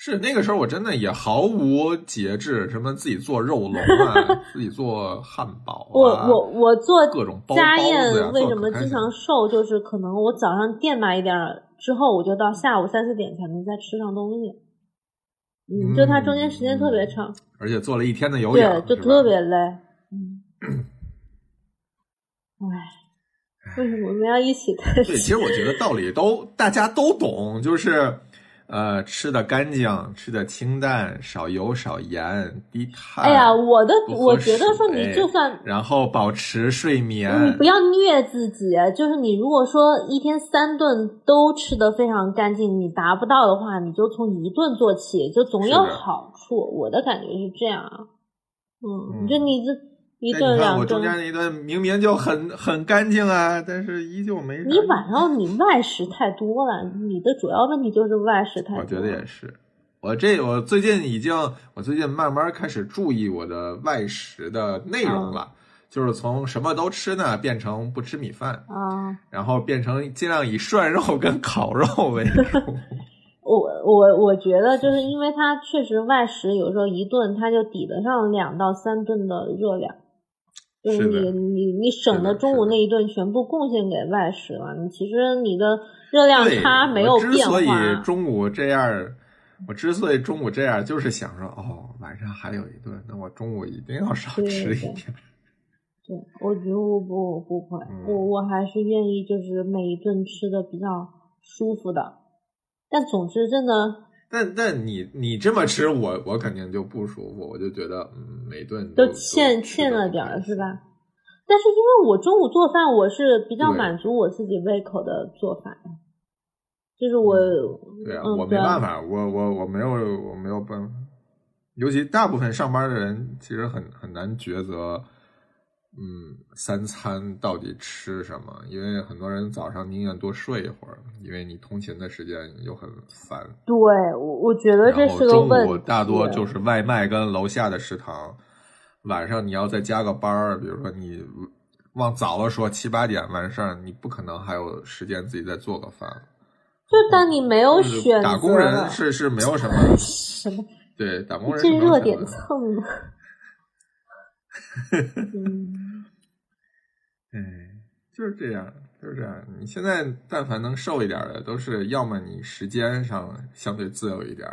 是那个时候，我真的也毫无节制，什么自己做肉龙啊，(laughs) 自己做汉堡啊。我我我做各种家宴，为什么经常瘦？就是可能我早上垫吧一点之后，我就到下午三四点才能再吃上东西。嗯，就它中间时间特别长，而且做了一天的有氧，对，就特别累。嗯，唉，为什么我们要一起叹对，其实我觉得道理都大家都懂，就是。呃，吃的干净，吃的清淡，少油少盐，低碳。哎呀，我的，我觉得说你就算，然后保持睡眠，你不要虐自己。就是你如果说一天三顿都吃的非常干净，你达不到的话，你就从一顿做起，就总有好处。我的感觉是这样啊，嗯，就你这。一顿两顿，我中间那一顿明明就很很干净啊，但是依旧没。你晚上你外食太多了，你的主要问题就是外食太多。我觉得也是，我这我最近已经，我最近慢慢开始注意我的外食的内容了，就是从什么都吃呢，变成不吃米饭啊，然后变成尽量以涮肉跟烤肉为 (laughs) 主。(laughs) 我我我觉得就是因为它确实外食有时候一顿它就抵得上两到三顿的热量。就是你你你省的中午那一顿全部贡献给外食了，你其实你的热量差没有变化。之所以中午这样，我之所以中午这样，就是想说，哦，晚上还有一顿，那我中午一定要少吃一点。对，我觉得我不不会，我我还是愿意就是每一顿吃的比较舒服的。但总之，真的。但但你你这么吃，我我肯定就不舒服，我就觉得嗯，每顿都欠欠了点儿，是吧？但是因为我中午做饭，我是比较满足我自己胃口的做法呀，就是我对啊，我没办法，我我我没有我没有办法，尤其大部分上班的人其实很很难抉择。嗯，三餐到底吃什么？因为很多人早上宁愿多睡一会儿，因为你通勤的时间又很烦。对，我我觉得这是个问题。中午大多就是外卖跟楼下的食堂，晚上你要再加个班儿，比如说你往早了说七八点完事儿，你不可能还有时间自己再做个饭。就当你没有选择，打工人是是没有什么什么对打工人这热点蹭的。(laughs) 嗯，哎，就是这样，就是这样。你现在但凡能瘦一点的，都是要么你时间上相对自由一点，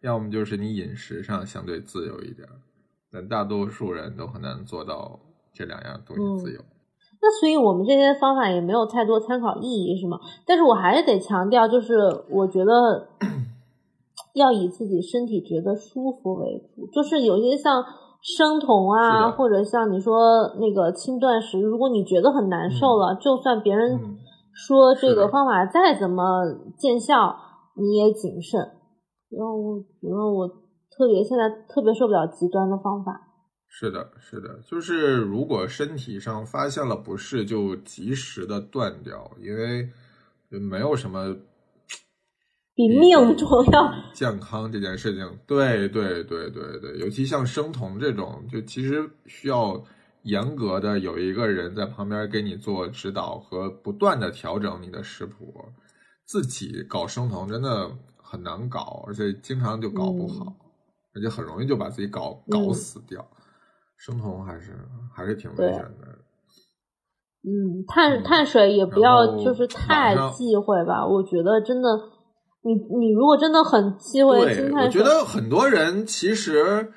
要么就是你饮食上相对自由一点。但大多数人都很难做到这两样东西自由。那所以我们这些方法也没有太多参考意义，是吗？但是我还是得强调，就是我觉得 (clears throat) 要以自己身体觉得舒服为主，就是有些像。生酮啊，或者像你说那个轻断食，如果你觉得很难受了，就算别人说这个方法再怎么见效，你也谨慎。然后我觉得我特别现在特别受不了极端的方法。是的，是的，就是如果身体上发现了不适，就及时的断掉，因为没有什么比命重要。(laughs) 健康这件事情，对对对对对，尤其像生酮这种，就其实需要严格的有一个人在旁边给你做指导和不断的调整你的食谱。自己搞生酮真的很难搞，而且经常就搞不好，而且很容易就把自己搞搞死掉。生酮还是还是挺危险的。嗯，碳碳水也不要就是太忌讳吧。我觉得真的，你你如果真的很忌讳我觉得很多人其实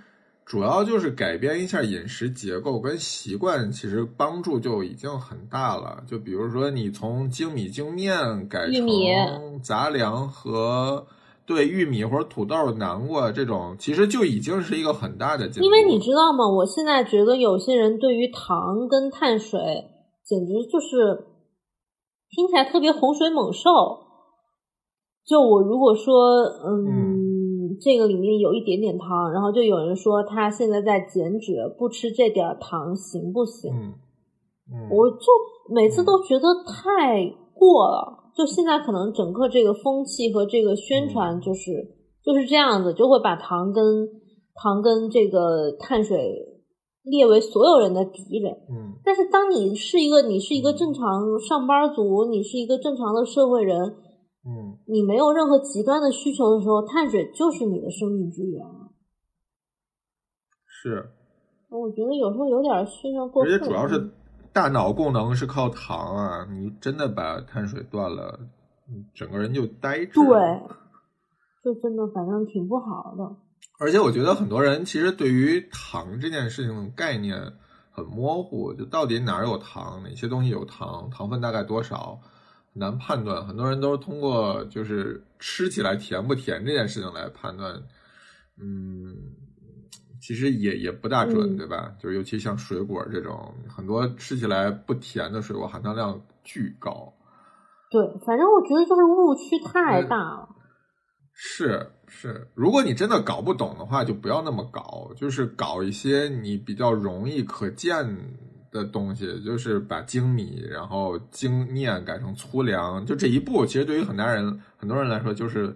主要就是改变一下饮食结构跟习惯，其实帮助就已经很大了。就比如说你从精米精面改成杂粮和。对玉米或者土豆、南瓜这种，其实就已经是一个很大的进步。因为你知道吗？我现在觉得有些人对于糖跟碳水，简直就是听起来特别洪水猛兽。就我如果说，嗯，这个里面有一点点糖，然后就有人说他现在在减脂，不吃这点糖行不行？嗯，我就每次都觉得太过了。就现在可能整个这个风气和这个宣传就是就是这样子，就会把糖跟糖跟这个碳水列为所有人的敌人。嗯，但是当你是一个你是一个正常上班族，你是一个正常的社会人，嗯，你没有任何极端的需求的时候，碳水就是你的生命之源啊。是，我觉得有时候有点宣传过分。而且主要是。大脑功能是靠糖啊！你真的把碳水断了，你整个人就呆滞。对，就真的反正挺不好的。而且我觉得很多人其实对于糖这件事情的概念很模糊，就到底哪儿有糖，哪些东西有糖，糖分大概多少，很难判断。很多人都是通过就是吃起来甜不甜这件事情来判断，嗯。其实也也不大准，对吧？就尤其像水果这种，很多吃起来不甜的水果含糖量巨高。对，反正我觉得就是误区太大了。是是，如果你真的搞不懂的话，就不要那么搞，就是搞一些你比较容易可见的东西，就是把精米然后精面改成粗粮，就这一步，其实对于很多人很多人来说就是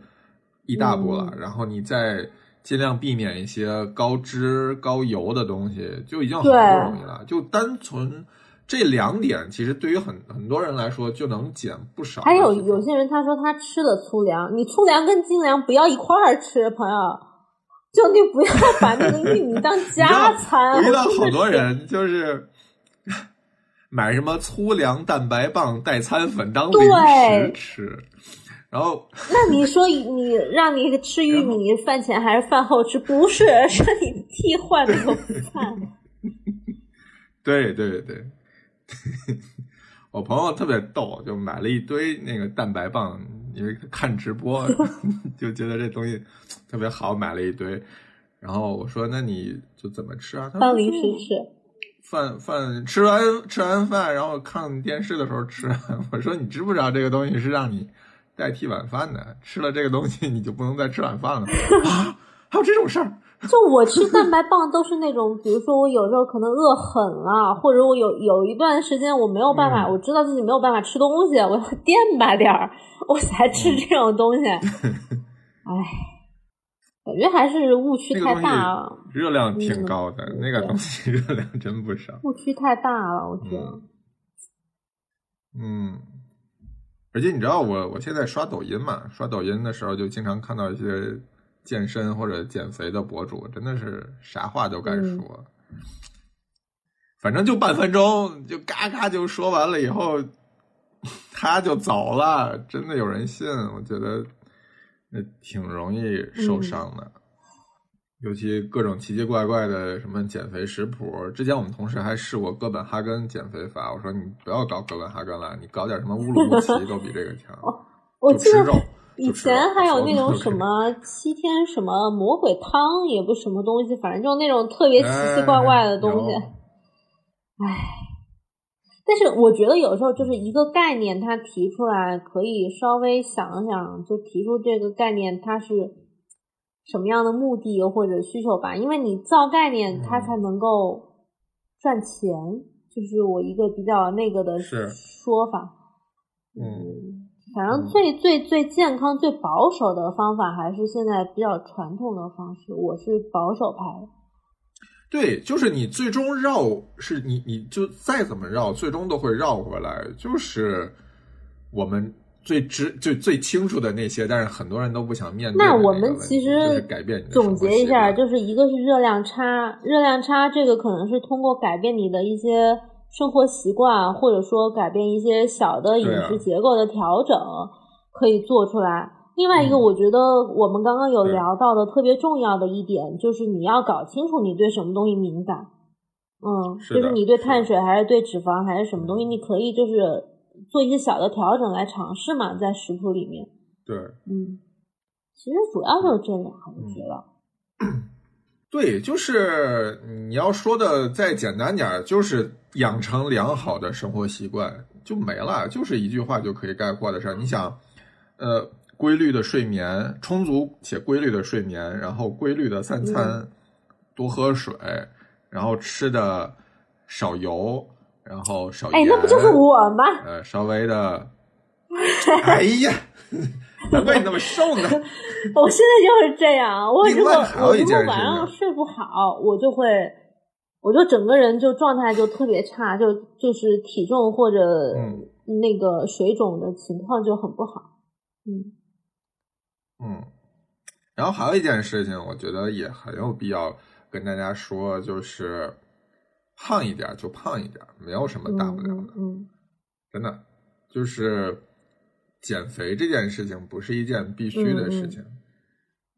一大步了。然后你再。尽量避免一些高脂高油的东西，就已经很不容易了。就单纯这两点，其实对于很很多人来说就能减不少。还有有些人他说他吃了粗粮，你粗粮跟精粮不要一块儿吃，朋友，就你不要 (laughs) 把那个玉米当家餐。我遇到好多人就是买什么粗粮蛋白棒代餐粉当零食吃。然后，那你说 (laughs) 你让你吃玉米饭前还是饭后吃？不是，是你替换那个饭。对 (laughs) 对对，(laughs) 我朋友特别逗，就买了一堆那个蛋白棒，因为看直播就觉得这东西特别好，买了一堆。然后我说：“那你就怎么吃啊？”当零食吃。饭饭吃完吃完饭，然后看电视的时候吃。(laughs) 我说：“你知不知道这个东西是让你？”代替晚饭的，吃了这个东西你就不能再吃晚饭了 (laughs) 啊！还有这种事儿？就我吃蛋白棒都是那种，比如说我有时候可能饿狠了，或者我有有一段时间我没有办法，我知道自己没有办法吃东西，我要垫吧点儿，我才吃这种东西。(laughs) 哎，感觉还是误区太大了。热量挺高的，那个东西热量真不少。误区太大了，我觉得。嗯。而且你知道我我现在刷抖音嘛？刷抖音的时候就经常看到一些健身或者减肥的博主，真的是啥话都敢说，反正就半分钟就嘎嘎就说完了以后，(laughs) 他就走了。真的有人信？我觉得那挺容易受伤的。尤其各种奇奇怪怪的什么减肥食谱，之前我们同事还试过哥本哈根减肥法。我说你不要搞哥本哈根了，你搞点什么乌鲁木齐 (laughs) 都比这个强。我记得以前还有那种什么七天什么魔鬼汤，也不什么东西，反正就那种特别奇奇怪怪的东西。唉，但是我觉得有时候就是一个概念，他提出来可以稍微想想，就提出这个概念，它是。什么样的目的或者需求吧。因为你造概念，它才能够赚钱，就是我一个比较那个的说法。嗯，反正最最最健康、最保守的方法还是现在比较传统的方式。我是保守派。对，就是你最终绕，是你你就再怎么绕，最终都会绕回来。就是我们最知最最清楚的那些，但是很多人都不想面对。那我们其实改变总结一下，就是一个是热量差，热量差这个可能是通过改变你的一些生活习惯，或者说改变一些小的饮食结构的调整，可以做出来。另外一个，我觉得我们刚刚有聊到的特别重要的一点，就是你要搞清楚你对什么东西敏感。嗯，就是你对碳水还是对脂肪还是什么东西，你可以就是做一些小的调整来尝试嘛，在食谱里面。对，嗯，其实主要就是这两个，我觉得。对，就是你要说的再简单点，就是养成良好的生活习惯就没了，就是一句话就可以概括的事儿。你想，呃。规律的睡眠，充足且规律的睡眠，然后规律的三餐，多喝水，然后吃的少油，然后少盐。哎，那不就是我吗？呃，稍微的。(laughs) 哎呀，难怪你那么瘦呢。(laughs) 我现在就是这样，我如果我如果晚上睡不好，我就会，我就整个人就状态就特别差，就就是体重或者那个水肿的情况就很不好。嗯。嗯，然后还有一件事情，我觉得也很有必要跟大家说，就是胖一点就胖一点，没有什么大不了的。嗯，真的，就是减肥这件事情不是一件必须的事情，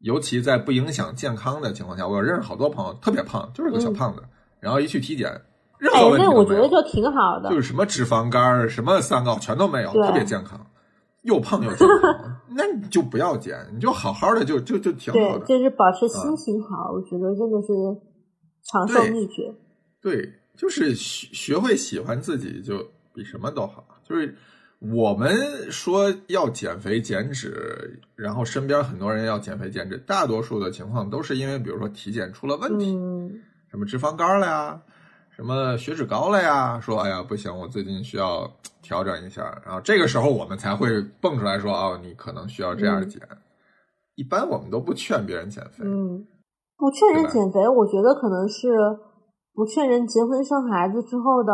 尤其在不影响健康的情况下。我认识好多朋友特别胖，就是个小胖子，然后一去体检，任何问题都没有。那我觉得就挺好的，就是什么脂肪肝、什么三高全都没有，特别健康。又胖又健康，(laughs) 那你就不要减，你就好好的就就就挺好的。对，就是保持心情好，我觉得真的是长寿秘诀。对，就是学学会喜欢自己，就比什么都好。就是我们说要减肥减脂，然后身边很多人要减肥减脂，大多数的情况都是因为，比如说体检出了问题，什么脂肪肝了呀。什么血脂高了呀？说哎呀不行，我最近需要调整一下。然后这个时候我们才会蹦出来说哦，你可能需要这样减。一般我们都不劝别人减肥。嗯，不劝人减肥，我觉得可能是不劝人结婚生孩子之后的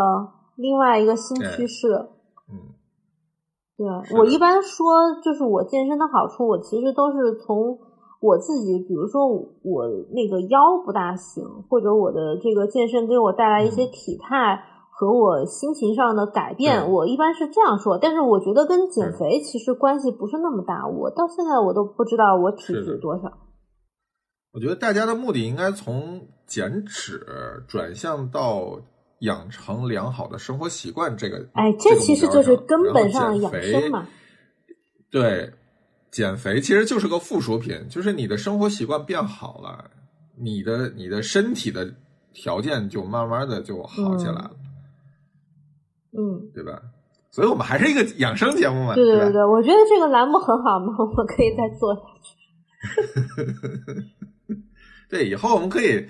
另外一个新趋势。嗯，对我一般说，就是我健身的好处，我其实都是从。我自己，比如说我那个腰不大行，或者我的这个健身给我带来一些体态和我心情上的改变，我一般是这样说。但是我觉得跟减肥其实关系不是那么大。我到现在我都不知道我体脂多少。我觉得大家的目的应该从减脂转向到养成良好的生活习惯这个。哎，这其实就是根本上的养生嘛。对。减肥其实就是个附属品，就是你的生活习惯变好了，你的你的身体的条件就慢慢的就好起来了，嗯，对吧？所以我们还是一个养生节目嘛，对对对对，我觉得这个栏目很好嘛，(laughs) 我们可以再做下去。(laughs) 对，以后我们可以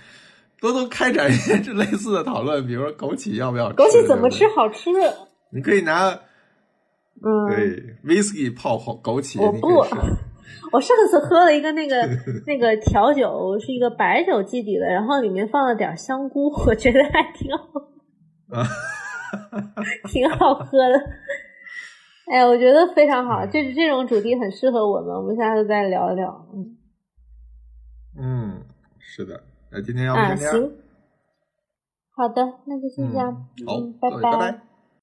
多多开展一些这类似的讨论，比如说枸杞要不要？枸杞怎么吃好吃？你可以拿。嗯，对，whisky 泡好枸杞。我不，(laughs) 我上次喝了一个那个 (laughs) 那个调酒，是一个白酒基底的，然后里面放了点香菇，我觉得还挺好，啊，(laughs) 挺好喝的。哎，我觉得非常好，就是这种主题很适合我们，我们下次再聊一聊。嗯，嗯，是的，那今天要不先这样。行，好的，那就先这样。好，拜拜。